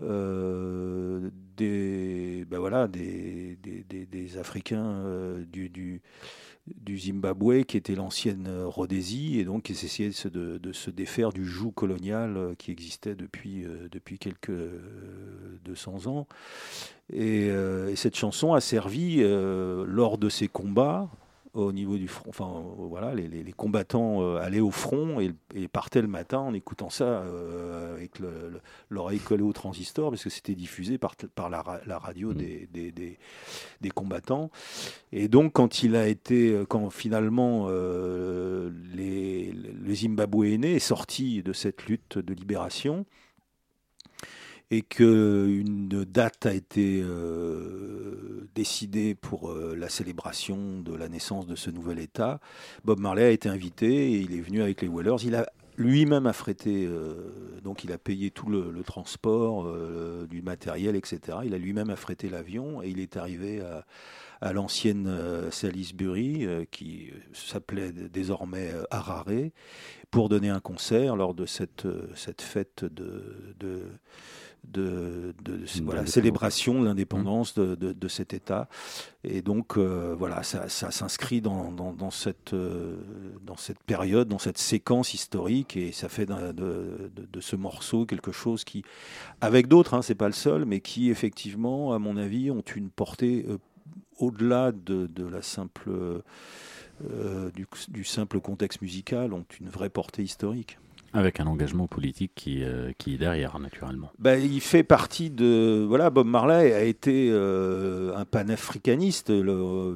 euh, des, ben voilà, des, des, Africains euh, du du Zimbabwe, qui était l'ancienne Rhodésie, et donc qui essayait de, de, se défaire du joug colonial euh, qui existait depuis, depuis quelques 200 ans. Et, cette chanson a servi, lors de ces combats, au niveau du front. Enfin, euh, voilà, les, les, combattants euh, allaient au front et, partaient le matin en écoutant ça euh, avec l'oreille collée au transistor, parce que c'était diffusé par, par la, la radio mmh. des, des, des, des, combattants. Et donc, quand il a été, quand finalement les, le Zimbabwe est sorti de cette lutte de libération, et qu'une date a été euh, décidée pour euh, la célébration de la naissance de ce nouvel État. Bob Marley a été invité et il est venu avec les Wellers. Il a lui-même affrété, euh, donc il a payé tout le, transport du matériel, etc. Il a lui-même affrété l'avion et il est arrivé à, l'ancienne Salisbury, qui s'appelait désormais Harare, pour donner un concert lors de cette, fête de de, voilà, célébration de l'indépendance de, de, cet État. Et donc, euh, voilà, ça, ça s'inscrit dans, dans, cette, euh, dans cette période, dans cette séquence historique, et ça fait de, ce morceau quelque chose qui, avec d'autres, hein, c'est pas le seul, mais qui, effectivement, à mon avis, ont une portée euh, au-delà de, la simple. du, du simple contexte musical ont une vraie portée historique. Avec un engagement politique qui, euh, qui est derrière, naturellement. Ben, il fait partie de. Voilà, Bob Marley a été euh, un panafricaniste,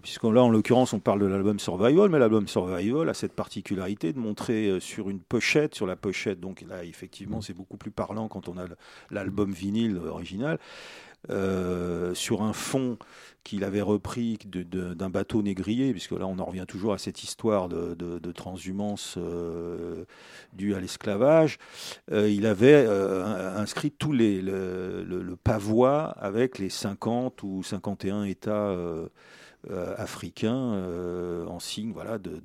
puisque là, en l'occurrence, on parle de l'album Survival, mais l'album Survival a cette particularité de montrer euh, sur une pochette, sur la pochette, donc là, effectivement, c'est beaucoup plus parlant quand on a l'album vinyle original, sur un fond qu'il avait repris d'un bateau négrier, puisque là on en revient toujours à cette histoire de, transhumance euh, due à l'esclavage, euh, il avait euh, inscrit tous les, le, le, pavois avec les 50 ou 51 États africains en signe voilà, de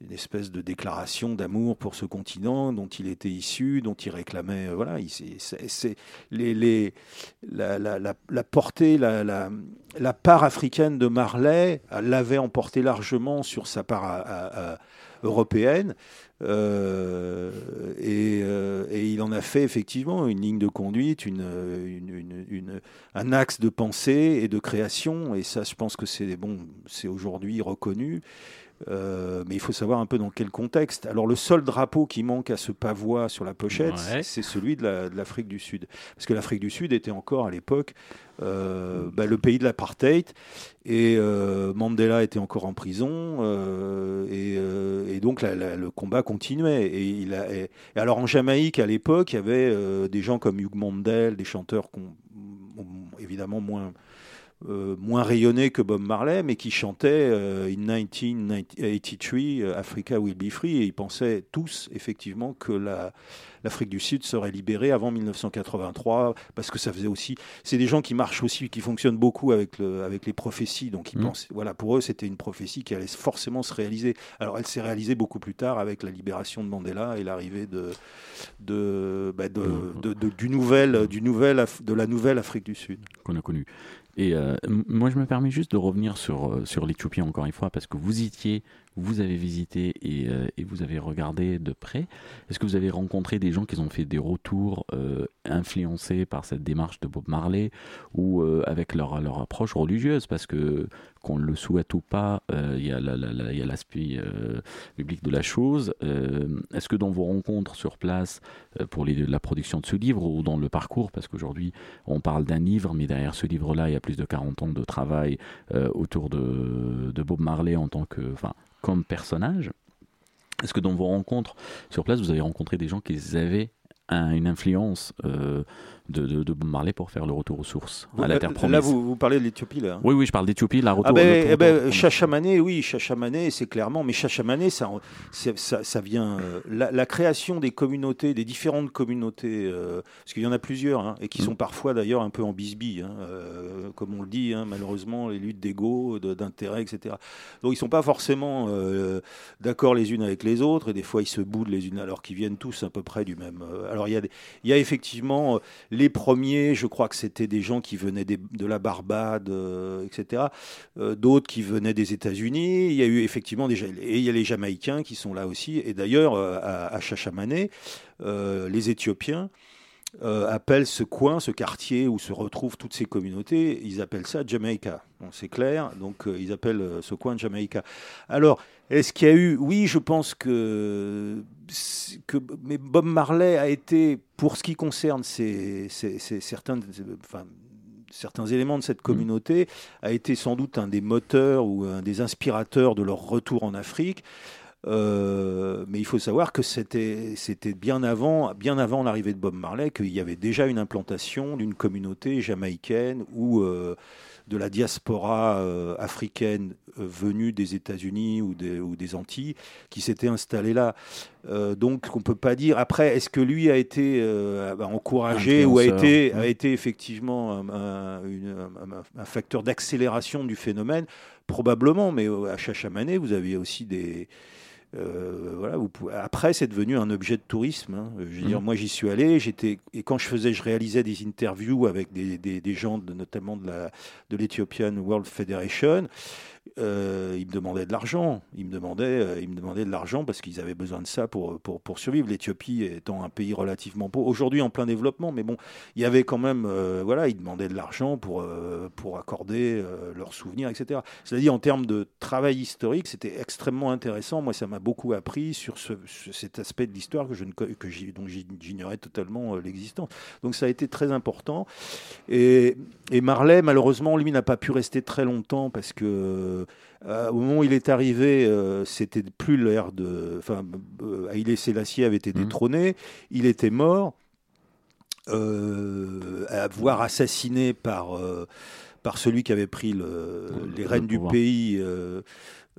une espèce de déclaration d'amour pour ce continent dont il était issu, dont il réclamait. Euh, voilà, c'est la, portée, la, part africaine de Marley l'avait emporté largement sur sa part européenne. Euh, et, euh, et, il en a fait effectivement une ligne de conduite, une, un axe de pensée et de création. Et ça, je pense que c'est bon, c'est aujourd'hui reconnu. Euh, mais il faut savoir un peu dans quel contexte. Alors le seul drapeau qui manque à ce pavois sur la pochette, c'est celui de l'Afrique du Sud. Parce que l'Afrique du Sud était encore à l'époque euh, bah, le pays de l'apartheid. Et euh, Mandela était encore en prison, et, donc le combat continuait. Et, il a, et, alors en Jamaïque, à l'époque, il y avait des gens comme Hugh Mandel, des chanteurs évidemment moins, euh, moins rayonné que Bob Marley, mais qui chantait euh, In 1983 euh, Africa will be free, et ils pensaient tous effectivement que la, l'Afrique du Sud serait libérée avant 1983, parce que ça faisait aussi. C'est des gens qui marchent aussi, qui fonctionnent beaucoup avec, le, avec les prophéties, donc ils mmh. pensent, voilà, pour eux c'était une prophétie qui allait forcément se réaliser. Alors elle s'est réalisée beaucoup plus tard avec la libération de Mandela et l'arrivée de, de, bah, de, de, de, du nouvel, du nouvel, de la nouvelle Afrique du Sud. Qu'on a connue. Et euh, moi, je me permets juste de revenir sur, euh, sur l'Éthiopie encore une fois, parce que vous étiez, vous avez visité et, euh, et vous avez regardé de près. Est-ce que vous avez rencontré des gens qui ont fait des retours euh, influencés par cette démarche de Bob Marley ou euh, avec leur, leur approche religieuse? Parce que qu'on le souhaite ou pas, il y a l'aspect biblique de la chose. Est-ce que dans vos rencontres sur place pour la production de ce livre ou dans le parcours, parce qu'aujourd'hui on parle d'un livre, mais derrière ce livre-là, il y a plus de 40 ans de travail autour de, Bob Marley en tant que, comme personnage. Est-ce que dans vos rencontres sur place, vous avez rencontré des gens qui avaient un- une influence euh, de, de, de Bob Marley pour faire le retour aux sources, à la terre promise Là, vous, vous parlez de l'Éthiopie, là. hein Oui, oui, je parle d'Éthiopie, la retour. Ah ben, eh retour- ben, Chachamané, oui, Chachamané, c'est clairement, mais Chachamané, ça, ça, ça vient, euh, la, la création des communautés, des différentes communautés, euh, parce qu'il y en a plusieurs, hein, et qui Mm. sont parfois d'ailleurs un peu en bisbille, hein, euh, comme on le dit, hein, malheureusement, les luttes d'ego, de- d'intérêt, etc. Donc ils sont pas forcément d'accord les unes avec les autres, et des fois ils se boudent les unes, alors qu'ils viennent tous à peu près du même. alors il y a, des- il y a effectivement les premiers, je crois que c'était des gens qui venaient des- de la Barbade, euh, etc. Euh, D'autres qui venaient des États-Unis. Il y a eu effectivement déjà, et il y a les Jamaïcains qui sont là aussi. Et d'ailleurs, euh, à, à Chachamané, les Éthiopiens appellent ce coin, ce quartier où se retrouvent toutes ces communautés, ils appellent ça Jamaïca. C'est clair, donc ils appellent ce coin Jamaïca. Alors, est-ce qu'il y a eu Oui, je pense que, que mais Bob Marley a été, pour ce qui concerne ces, ces- ces- certains, enfin, certains éléments de cette communauté, a été sans doute un des moteurs ou un des inspirateurs de leur retour en Afrique. Euh, mais il faut savoir que c'était bien avant bien avant l'arrivée de Bob Marley qu'il y avait déjà une implantation d'une communauté jamaïcaine ou euh, de la diaspora euh, africaine euh, venue des États-Unis ou des, ou des Antilles qui s'était installée là. Euh, donc on peut pas dire. Après, est-ce que lui a été encouragé ou a été ouais. a été effectivement un, un- une- un- un facteur d'accélération du phénomène? Probablement, mais à Chachamané, vous aviez aussi des euh, voilà, vous pouvez- Après, c'est devenu un objet de tourisme. hein. Je veux dire, Mhm. moi, j'y suis allé. J'étais et quand je faisais, je réalisais des interviews avec des, des- des gens, de- notamment de la de l'Ethiopian World Federation. Euh, ils me demandaient de l'argent. Ils me demandaient, euh, ils me demandaient de l'argent parce qu'ils avaient besoin de ça pour pour, pour survivre. L'Éthiopie étant un pays relativement pauvre, aujourd'hui en plein développement, mais bon, il y avait quand même, euh, voilà, ils demandaient de l'argent pour pour accorder leurs souvenirs, etc. C'est-à-dire en termes de travail historique, c'était extrêmement intéressant. Moi, ça m'a beaucoup appris sur, ce, sur cet aspect de l'histoire que je ne que dont j'ig- j'ignorais totalement l'existence. Donc ça a été très important. Et, et Marley, malheureusement, lui n'a pas pu rester très longtemps parce que euh, au moment où il est arrivé, euh, c'était plus l'ère de. Enfin, euh, Haïlé Sélassié avait été Mhm. détrôné, il était mort, euh, à voir assassiné par. par celui qui avait pris le- les le rênes du pouvoir. pays, euh,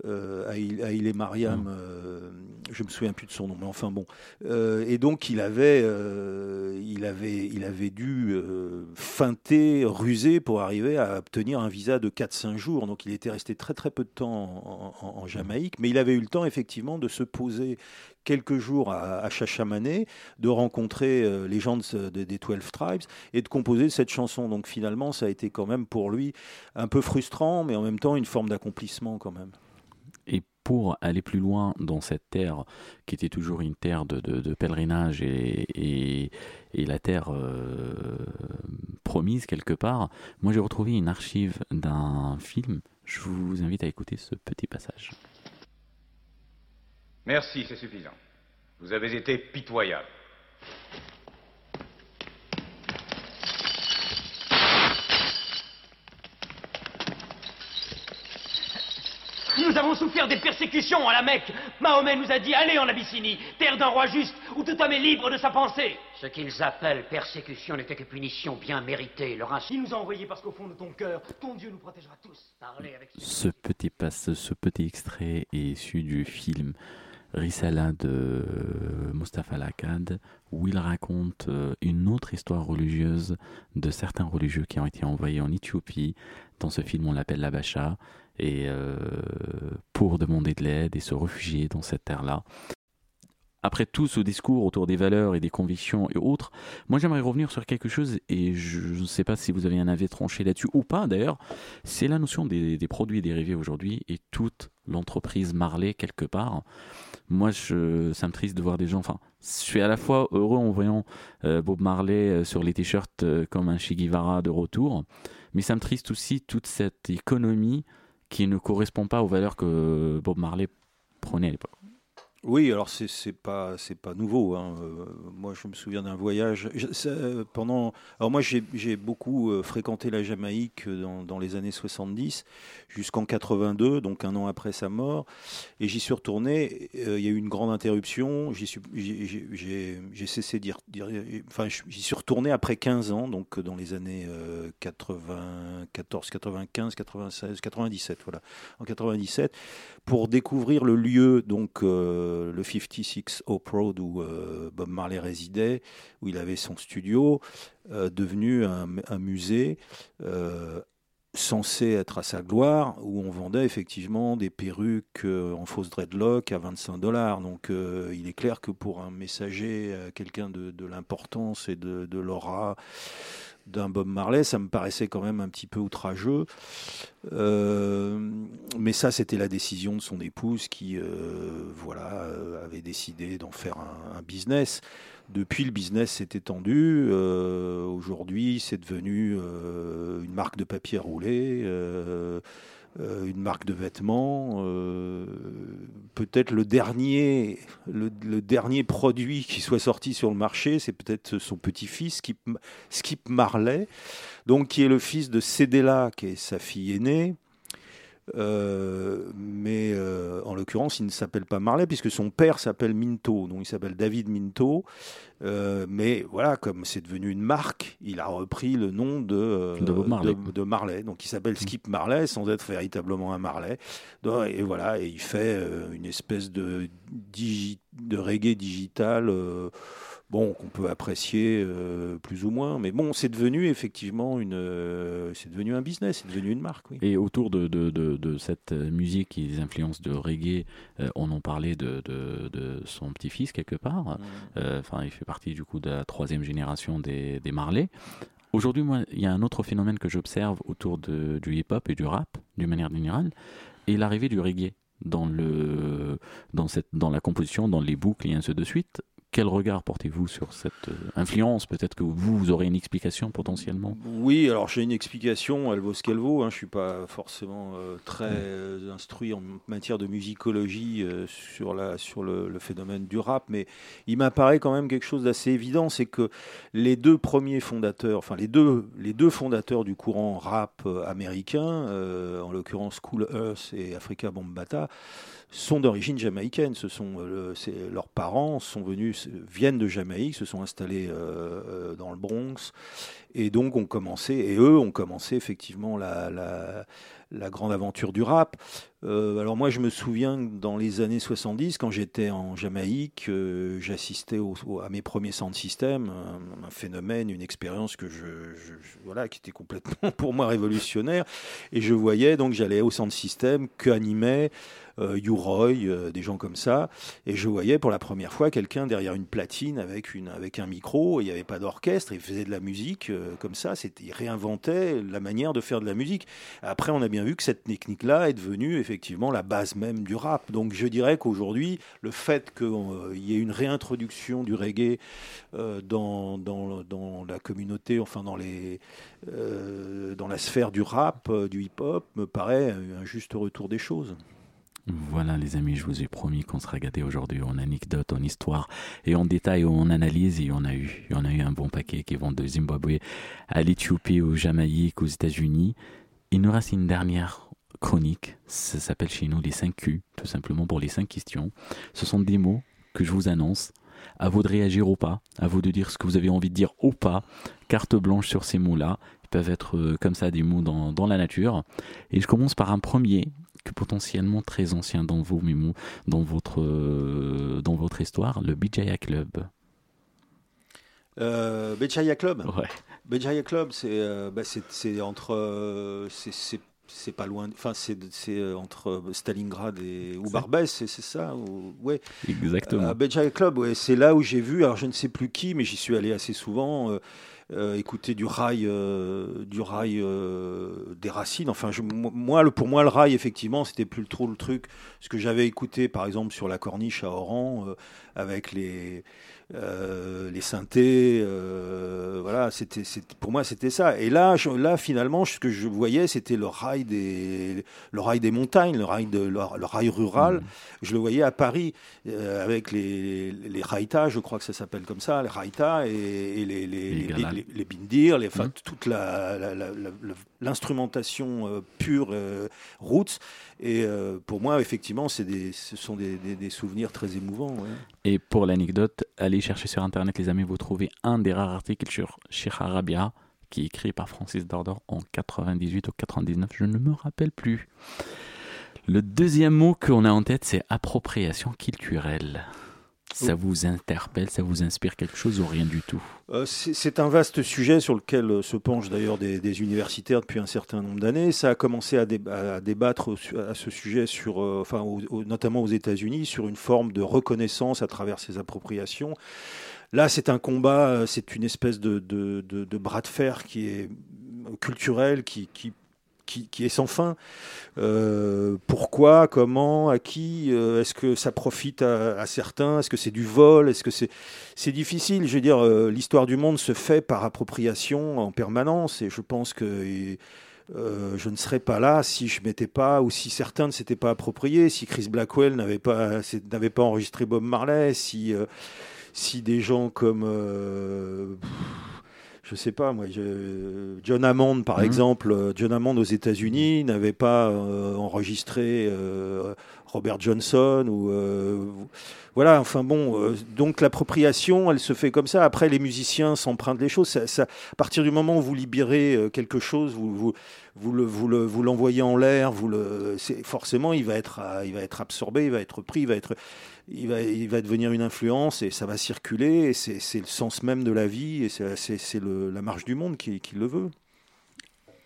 euh, Haïl- Haïlé Mariam, Mhm. euh, je me souviens plus de son nom, mais enfin bon. Euh, et donc il avait, euh, il avait, il avait dû euh, feinter, ruser pour arriver à obtenir un visa de 4-5 jours. Donc il était resté très très peu de temps en, en- en Jamaïque, mais il avait eu le temps effectivement de se poser quelques jours à, à Chachamané, de rencontrer euh, les gens de ce- de- des 12 Tribes et de composer cette chanson. Donc finalement, ça a été quand même pour lui un peu frustrant, mais en même temps une forme d'accomplissement quand même. Pour aller plus loin dans cette terre qui était toujours une terre de, pèlerinage et la terre euh, promise quelque part, moi j'ai retrouvé une archive d'un film. Je vous invite à écouter ce petit passage. Merci, c'est suffisant. Vous avez été pitoyable. Nous avons souffert des persécutions à la Mecque. Mahomet nous a dit allez en Abyssinie, terre d'un roi juste, où tout homme est libre de sa pensée. Ce qu'ils appellent persécution n'était que punition bien méritée. Leur insu... Il nous a envoyés parce qu'au fond de ton cœur, ton Dieu nous protégera tous. Parler avec Ce petit, passe, ce petit extrait est issu du film Risala de Mustafa Lakad, où il raconte euh, une autre histoire religieuse de certains religieux qui ont été envoyés en Éthiopie. Dans ce film, on l'appelle l'Abacha, et euh, pour demander de l'aide et se réfugier dans cette terre-là. après tout ce discours autour des valeurs et des convictions et autres, moi j'aimerais revenir sur quelque chose et je ne sais pas si vous avez un avis tranché là-dessus ou pas d'ailleurs, c'est la notion des, produits dérivés aujourd'hui et toute l'entreprise Marley quelque part. Moi, ça me triste de voir des gens. Enfin, je suis à la fois heureux en voyant euh, Bob Marley euh, sur les t-shirts comme un Che de retour, mais ça me triste aussi toute cette économie qui ne correspond pas aux valeurs que Bob Marley prenait à l'époque. Oui, alors c'est c'est pas c'est pas nouveau. Hein. Euh, moi, je me souviens d'un voyage pendant. Alors moi, j'ai beaucoup euh, fréquenté la Jamaïque dans, dans les années 70 jusqu'en 82, donc un an après sa mort, et j'y suis retourné. Euh, il y a eu une grande interruption. J'ai cessé d'y enfin j'y suis retourné après 15 ans, donc dans les années 94, 95, 96, 97, voilà, en 97, pour découvrir le lieu donc euh, le 56 Oak Road où euh, Bob Marley résidait, où il avait son studio, euh, devenu un, musée censé être à sa gloire, où on vendait effectivement des perruques en fausse dreadlock à 25 dollars. Donc il est clair que pour un messager, quelqu'un de, l'importance et de, de l'aura d'un Bob Marley, ça me paraissait quand même un petit peu outrageux. Euh, mais ça, c'était la décision de son épouse qui, euh, voilà, euh, avait décidé d'en faire un, business. Depuis, le business s'est étendu. Aujourd'hui, c'est devenu une marque de papier roulé. Euh, une marque de vêtements, euh, peut-être le dernier, le, dernier produit qui soit sorti sur le marché, c'est peut-être son petit-fils, Skip, Skip Marley, donc qui est le fils de Cédella, qui est sa fille aînée, euh, mais euh, en l'occurrence, il ne s'appelle pas Marley puisque son père s'appelle Minto, donc il s'appelle David Minto. Euh, mais voilà, comme c'est devenu une marque, il a repris le nom de, de, Marley. Donc il s'appelle Skip Marley sans être véritablement un Marley. et voilà, et il fait une espèce de, de reggae digital bon, qu'on peut apprécier euh, plus ou moins. Mais bon, c'est devenu effectivement une, euh, c'est devenu un business, c'est devenu une marque. Oui. Et autour de, de, de, cette musique et des influences de reggae, euh, on en parlait de, son petit-fils quelque part. Mmh. Enfin, il fait partie du coup de la troisième génération des, des Marley. Aujourd'hui, moi, il y a un autre phénomène que j'observe autour du hip-hop et du rap, d'une manière générale, et l'arrivée du reggae dans, le, dans, cette, dans la composition, dans les boucles et ainsi de suite quel regard portez-vous sur cette euh, influence? Peut-être que vous, vous, aurez une explication potentiellement. Oui, alors j'ai une explication, elle vaut ce qu'elle vaut. Hein. Je ne suis pas forcément euh, très euh, instruit en matière de musicologie sur, la, sur le, phénomène du rap, mais il m'apparaît quand même quelque chose d'assez évident, c'est que les deux premiers fondateurs, enfin les deux, les deux fondateurs du courant rap américain, en l'occurrence Cool Earth et Africa Bombata, sont d'origine jamaïcaine. Ce sont leurs parents sont venus, viennent de Jamaïque, se sont installés euh, euh, dans le Bronx, et donc ont commencé, et eux ont commencé effectivement la, grande aventure du rap. alors moi, je me souviens dans les années 70, quand j'étais en Jamaïque, j'assistais à mes premiers sound systems, un, un phénomène, une expérience que voilà, qui était complètement pour moi révolutionnaire. Et je voyais donc j'allais au sound system que animait euh, Roy, euh, des gens comme ça. Et je voyais pour la première fois quelqu'un derrière une platine avec, une, avec un micro. Il n'y avait pas d'orchestre. Il faisait de la musique euh, comme ça. Il réinventait la manière de faire de la musique. Après, on a bien vu que cette technique-là est devenue effectivement la base même du rap. Donc je dirais qu'aujourd'hui, le fait qu'il y ait une réintroduction du reggae dans, dans, la communauté, enfin dans la sphère du rap, du hip-hop, me paraît un juste retour des choses. Voilà les amis, je vous ai promis qu'on sera gâtés aujourd'hui en anecdotes, en histoire et en détail, en analyse. Et on a eu, a eu un bon paquet qui vont de Zimbabwe à l'Éthiopie, au Jamaïque, aux États-Unis. Il nous reste une dernière chronique. Ça s'appelle chez nous les 5 Q, tout simplement pour les 5 questions. Ce sont des mots que je vous annonce. À vous de réagir ou pas, à vous de dire ce que vous avez envie de dire ou pas. Carte blanche sur ces mots-là. Ils peuvent être euh, comme ça des mots dans, dans la nature. Et je commence par un premier potentiellement très ancien dans vos mémos, dans votre, euh, dans votre histoire, le Bijaya Club. Euh, Club? Ouais. Bijaya Club, c'est euh, bah, entre. C'est c'est pas loin. Enfin, c'est c'est, entre Stalingrad et ou Barbès, c'est ça. ou- ouais. Exactement. Beja Club, ouais, c'est là où j'ai vu. Alors, je ne sais plus qui, mais j'y suis allé assez souvent. Euh, écouter du rail, euh, du rail euh, des racines. Enfin, je- moi, le, pour moi, le rail, effectivement, c'était plus trop le truc. Ce que j'avais écouté, par exemple, sur la corniche à Oran, avec les euh, les synthés, euh, voilà, c'était, pour moi c'était ça. Et là, je- là finalement, ce que je voyais, c'était le rail des, le rail des montagnes, le rail de, le, le rail rural. Je le voyais à Paris euh, avec les, les raïtas, je crois que ça s'appelle comme ça, les raïtas et, et les, les, Les les, les- bindirs, les, enfin, Mhm. toute la, la- la- la- la- l'instrumentation euh, pure euh, roots. Et euh, pour moi, effectivement, des, ce sont des, des- des souvenirs très émouvants. ouais. Et pour l'anecdote, allez chercher sur internet, les amis, vous trouvez un des rares articles sur Sheikh Arabia, qui est écrit par Francis Dordor en 98 ou 99, je ne me rappelle plus. Le deuxième mot qu'on a en tête, c'est appropriation culturelle. Ça vous interpelle, ça vous inspire quelque chose ou rien du tout? Euh, C'est un vaste sujet sur lequel euh, se penchent d'ailleurs des, universitaires depuis un certain nombre d'années. Ça a commencé à, déba- à débattre à ce sujet, sur, euh, enfin, notamment aux États-Unis, sur une forme de reconnaissance à travers ces appropriations. Là, c'est un combat, c'est une espèce de, bras de fer qui est culturel, qui, qui, est sans fin. Euh, pourquoi, comment, à qui euh, Est-ce que ça profite à, certains? Est-ce que c'est du vol? Est-ce que c'est c'est difficile? Je veux dire, euh, l'histoire du monde se fait par appropriation en permanence, et je pense que je ne serais pas là si je m'étais pas ou si certains ne s'étaient pas appropriés, si Chris Blackwell n'avait pas n'avait pas enregistré Bob Marley, si si des gens comme je sais pas moi, je- John Hammond par Mhm. exemple, euh, John Hammond aux États-Unis n'avait pas euh, enregistré euh, Robert Johnson ou euh, voilà. Enfin bon, donc l'appropriation, elle se fait comme ça. Après, les musiciens s'empruntent les choses. Ça, ça- à partir du moment où vous libérez quelque chose, vous vous vous le vous le vous l'envoyez en l'air, vous le forcément il va être il va être absorbé, il va être pris, il va être il va, il va devenir une influence et ça va circuler. Et c'est le sens même de la vie et c'est la marche du monde qui, qui le veut.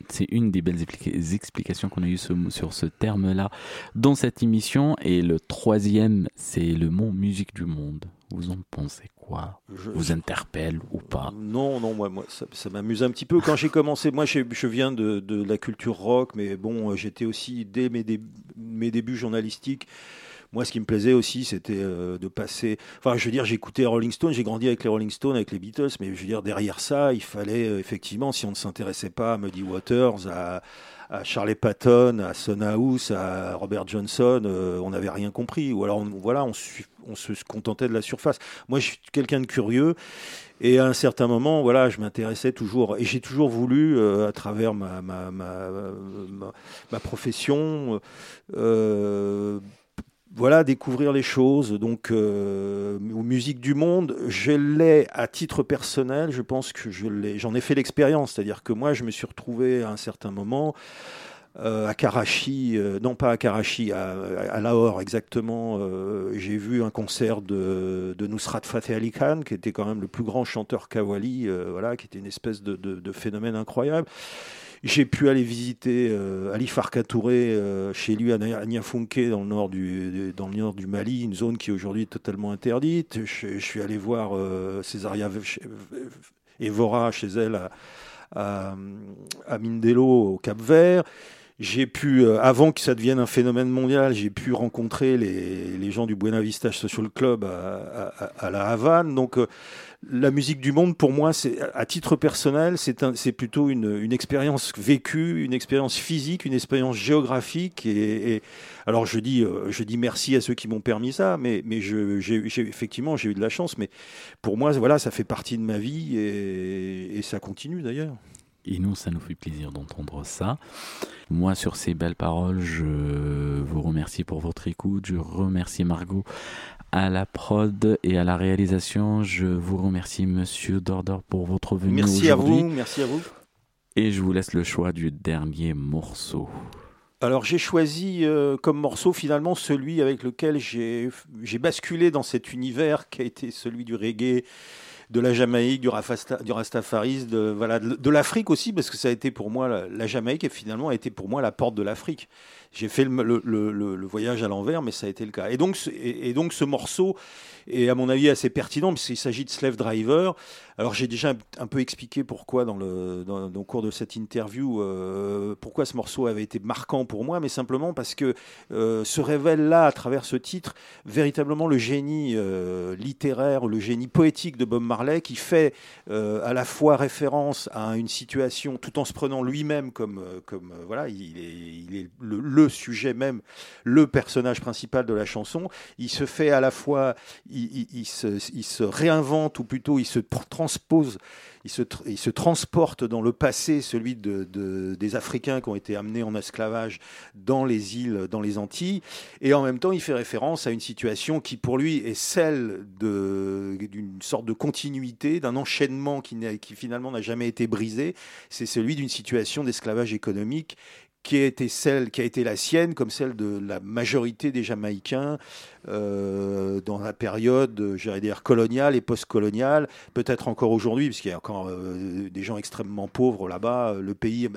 C'est une des belles expli- explications qu'on a eues sur ce terme-là dans cette émission. Et le troisième, c'est le mot musique du monde. Vous en pensez quoi? Je- Vous interpelle ou pas? Non, non, moi, moi ça, ça m'amuse un petit peu. Quand j'ai commencé, moi, je viens de, de la culture rock, mais bon, j'étais aussi, dès mes, dé- mes débuts journalistiques, moi, ce qui me plaisait aussi, c'était euh, de passer. Enfin, je veux dire, j'écoutais Rolling Stone, j'ai grandi avec les Rolling Stones, avec les Beatles, mais je veux dire, derrière ça, il fallait, euh, effectivement, si on ne s'intéressait pas à Muddy Waters, à, Charlie Patton, à Son House, à Robert Johnson, euh, on n'avait rien compris. Ou alors, on, voilà, on, se contentait de la surface. Moi, je suis quelqu'un de curieux. Et à un certain moment, voilà, je m'intéressais toujours, et j'ai toujours voulu, à travers ma, ma, ma, ma, ma profession, euh, voilà, découvrir les choses. Donc, euh, aux musiques du monde, je l'ai à titre personnel. Je pense que je l'ai, j'en ai fait l'expérience. C'est-à-dire que moi, je me suis retrouvé à un certain moment euh, à Karachi, euh, non pas à Karachi, à, Lahore exactement. euh, j'ai vu un concert de, de Nusrat Fateh Ali Khan, qui était quand même le plus grand chanteur kawali, voilà, qui était une espèce de phénomène incroyable. J'ai pu aller visiter euh, Ali Farka Touré euh, chez lui à Nia- à Niafunké dans le nord du dans le nord du Mali, une zone qui est aujourd'hui totalement interdite. Je, suis allé voir euh, Césaria Evora chez elle à, Mindelo au Cap Vert. J'ai pu, euh, avant que ça devienne un phénomène mondial, j'ai pu rencontrer les, les gens du Buena Vista Social Club à, à- la Havane. Donc, la musique du monde, pour moi, c'est à titre personnel, c'est plutôt une, expérience vécue, une expérience physique, une expérience géographique. Et, alors, je dis, euh, je dis merci à ceux qui m'ont permis ça, mais, mais je, effectivement, j'ai eu de la chance. Mais pour moi, voilà, ça fait partie de ma vie et, et ça continue d'ailleurs. Et nous, ça nous fait plaisir d'entendre ça. Moi, sur ces belles paroles, je vous remercie pour votre écoute. Je remercie Margot à la prod et à la réalisation. Je vous remercie, Monsieur Dordor, pour votre venue Merci à vous, merci à vous. Et je vous laisse le choix du dernier morceau. Alors j'ai choisi euh, comme morceau finalement celui avec lequel j'ai basculé dans cet univers qui a été celui du reggae, de la Jamaïque, du, Rafasta, du Rastafarisme, de, voilà, de, de l'Afrique aussi, parce que ça a été pour moi, la, la Jamaïque et finalement a été pour moi la porte de l'Afrique. J'ai fait le, voyage à l'envers, mais ça a été le cas. Et donc, et, donc ce morceau est à mon avis assez pertinent, parce qu'il s'agit de Slave Driver. Alors j'ai déjà un, peu expliqué pourquoi dans le, dans, dans cours de cette interview, euh, pourquoi ce morceau avait été marquant pour moi, mais simplement parce que euh, se révèle là, à travers ce titre, véritablement le génie euh, littéraire, le génie poétique de Bob Marley, qui fait euh, à la fois référence à une situation, tout en se prenant lui-même comme, euh, comme voilà, il est le, le, sujet même, le personnage principal de la chanson. Il se fait à la fois, il, se, réinvente, ou plutôt il se transpose il se, transporte dans le passé, celui de, de, des Africains qui ont été amenés en esclavage dans les îles, dans les Antilles, et en même temps il fait référence à une situation qui pour lui est celle d'une sorte de continuité, d'un enchaînement qui, qui finalement n'a jamais été brisé, c'est celui d'une situation d'esclavage économique qui a été celle qui a été la sienne, comme celle de la majorité des Jamaïcains dans la période, j'allais dire coloniale et post-coloniale, peut-être encore aujourd'hui, parce qu'il y a encore euh, des gens extrêmement pauvres là-bas. Le pays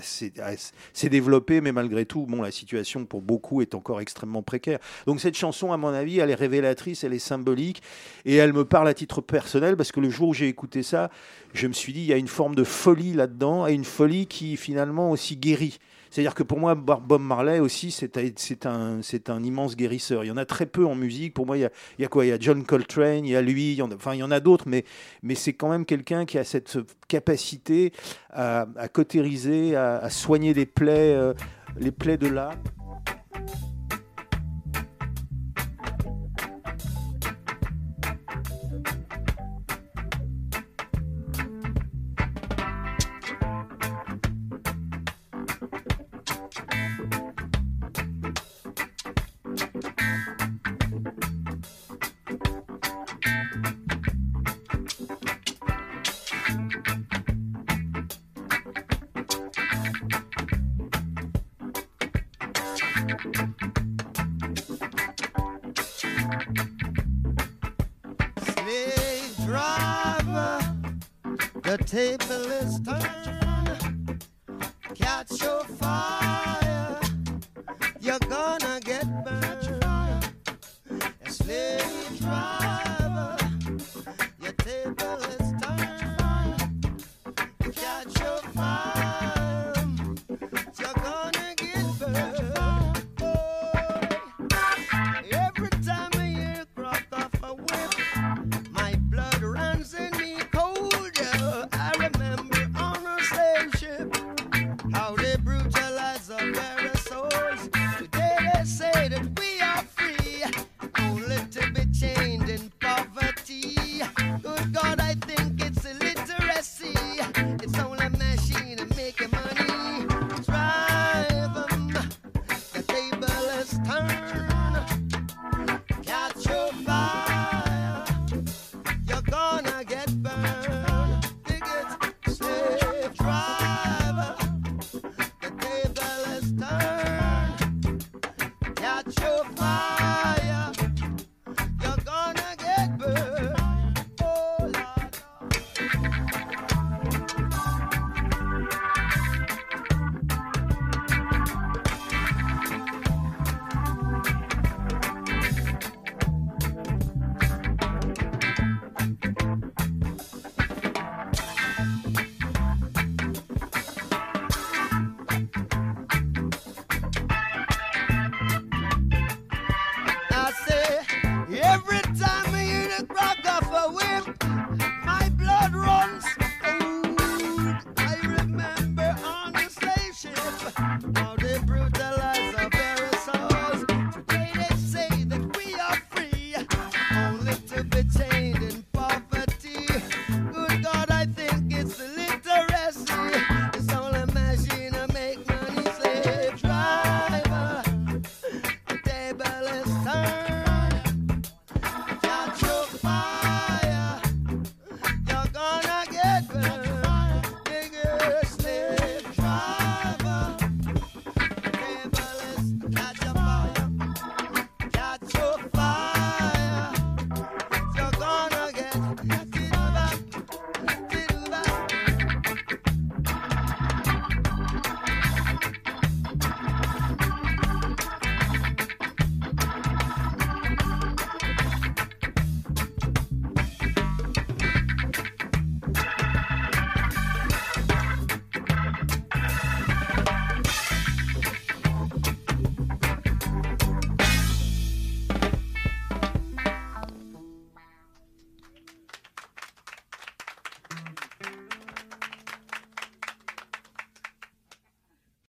s'est développé, mais malgré tout, bon, la situation pour beaucoup est encore extrêmement précaire. Donc cette chanson, à mon avis, elle est révélatrice, elle est symbolique, et elle me parle à titre personnel, parce que le jour où j'ai écouté ça, je me suis dit, il y a une forme de folie là-dedans, et une folie qui finalement aussi guérit. C'est-à-dire que pour moi, Bob Marley aussi, c'est un, un immense guérisseur. Il y en a très peu en musique. Pour moi, il y a, quoi? Il y a John Coltrane, il y a lui, enfin, il y en a d'autres, mais, c'est quand même quelqu'un qui a cette capacité à, à cautériser, à, à, soigner les plaies, euh, les plaies de l'âme.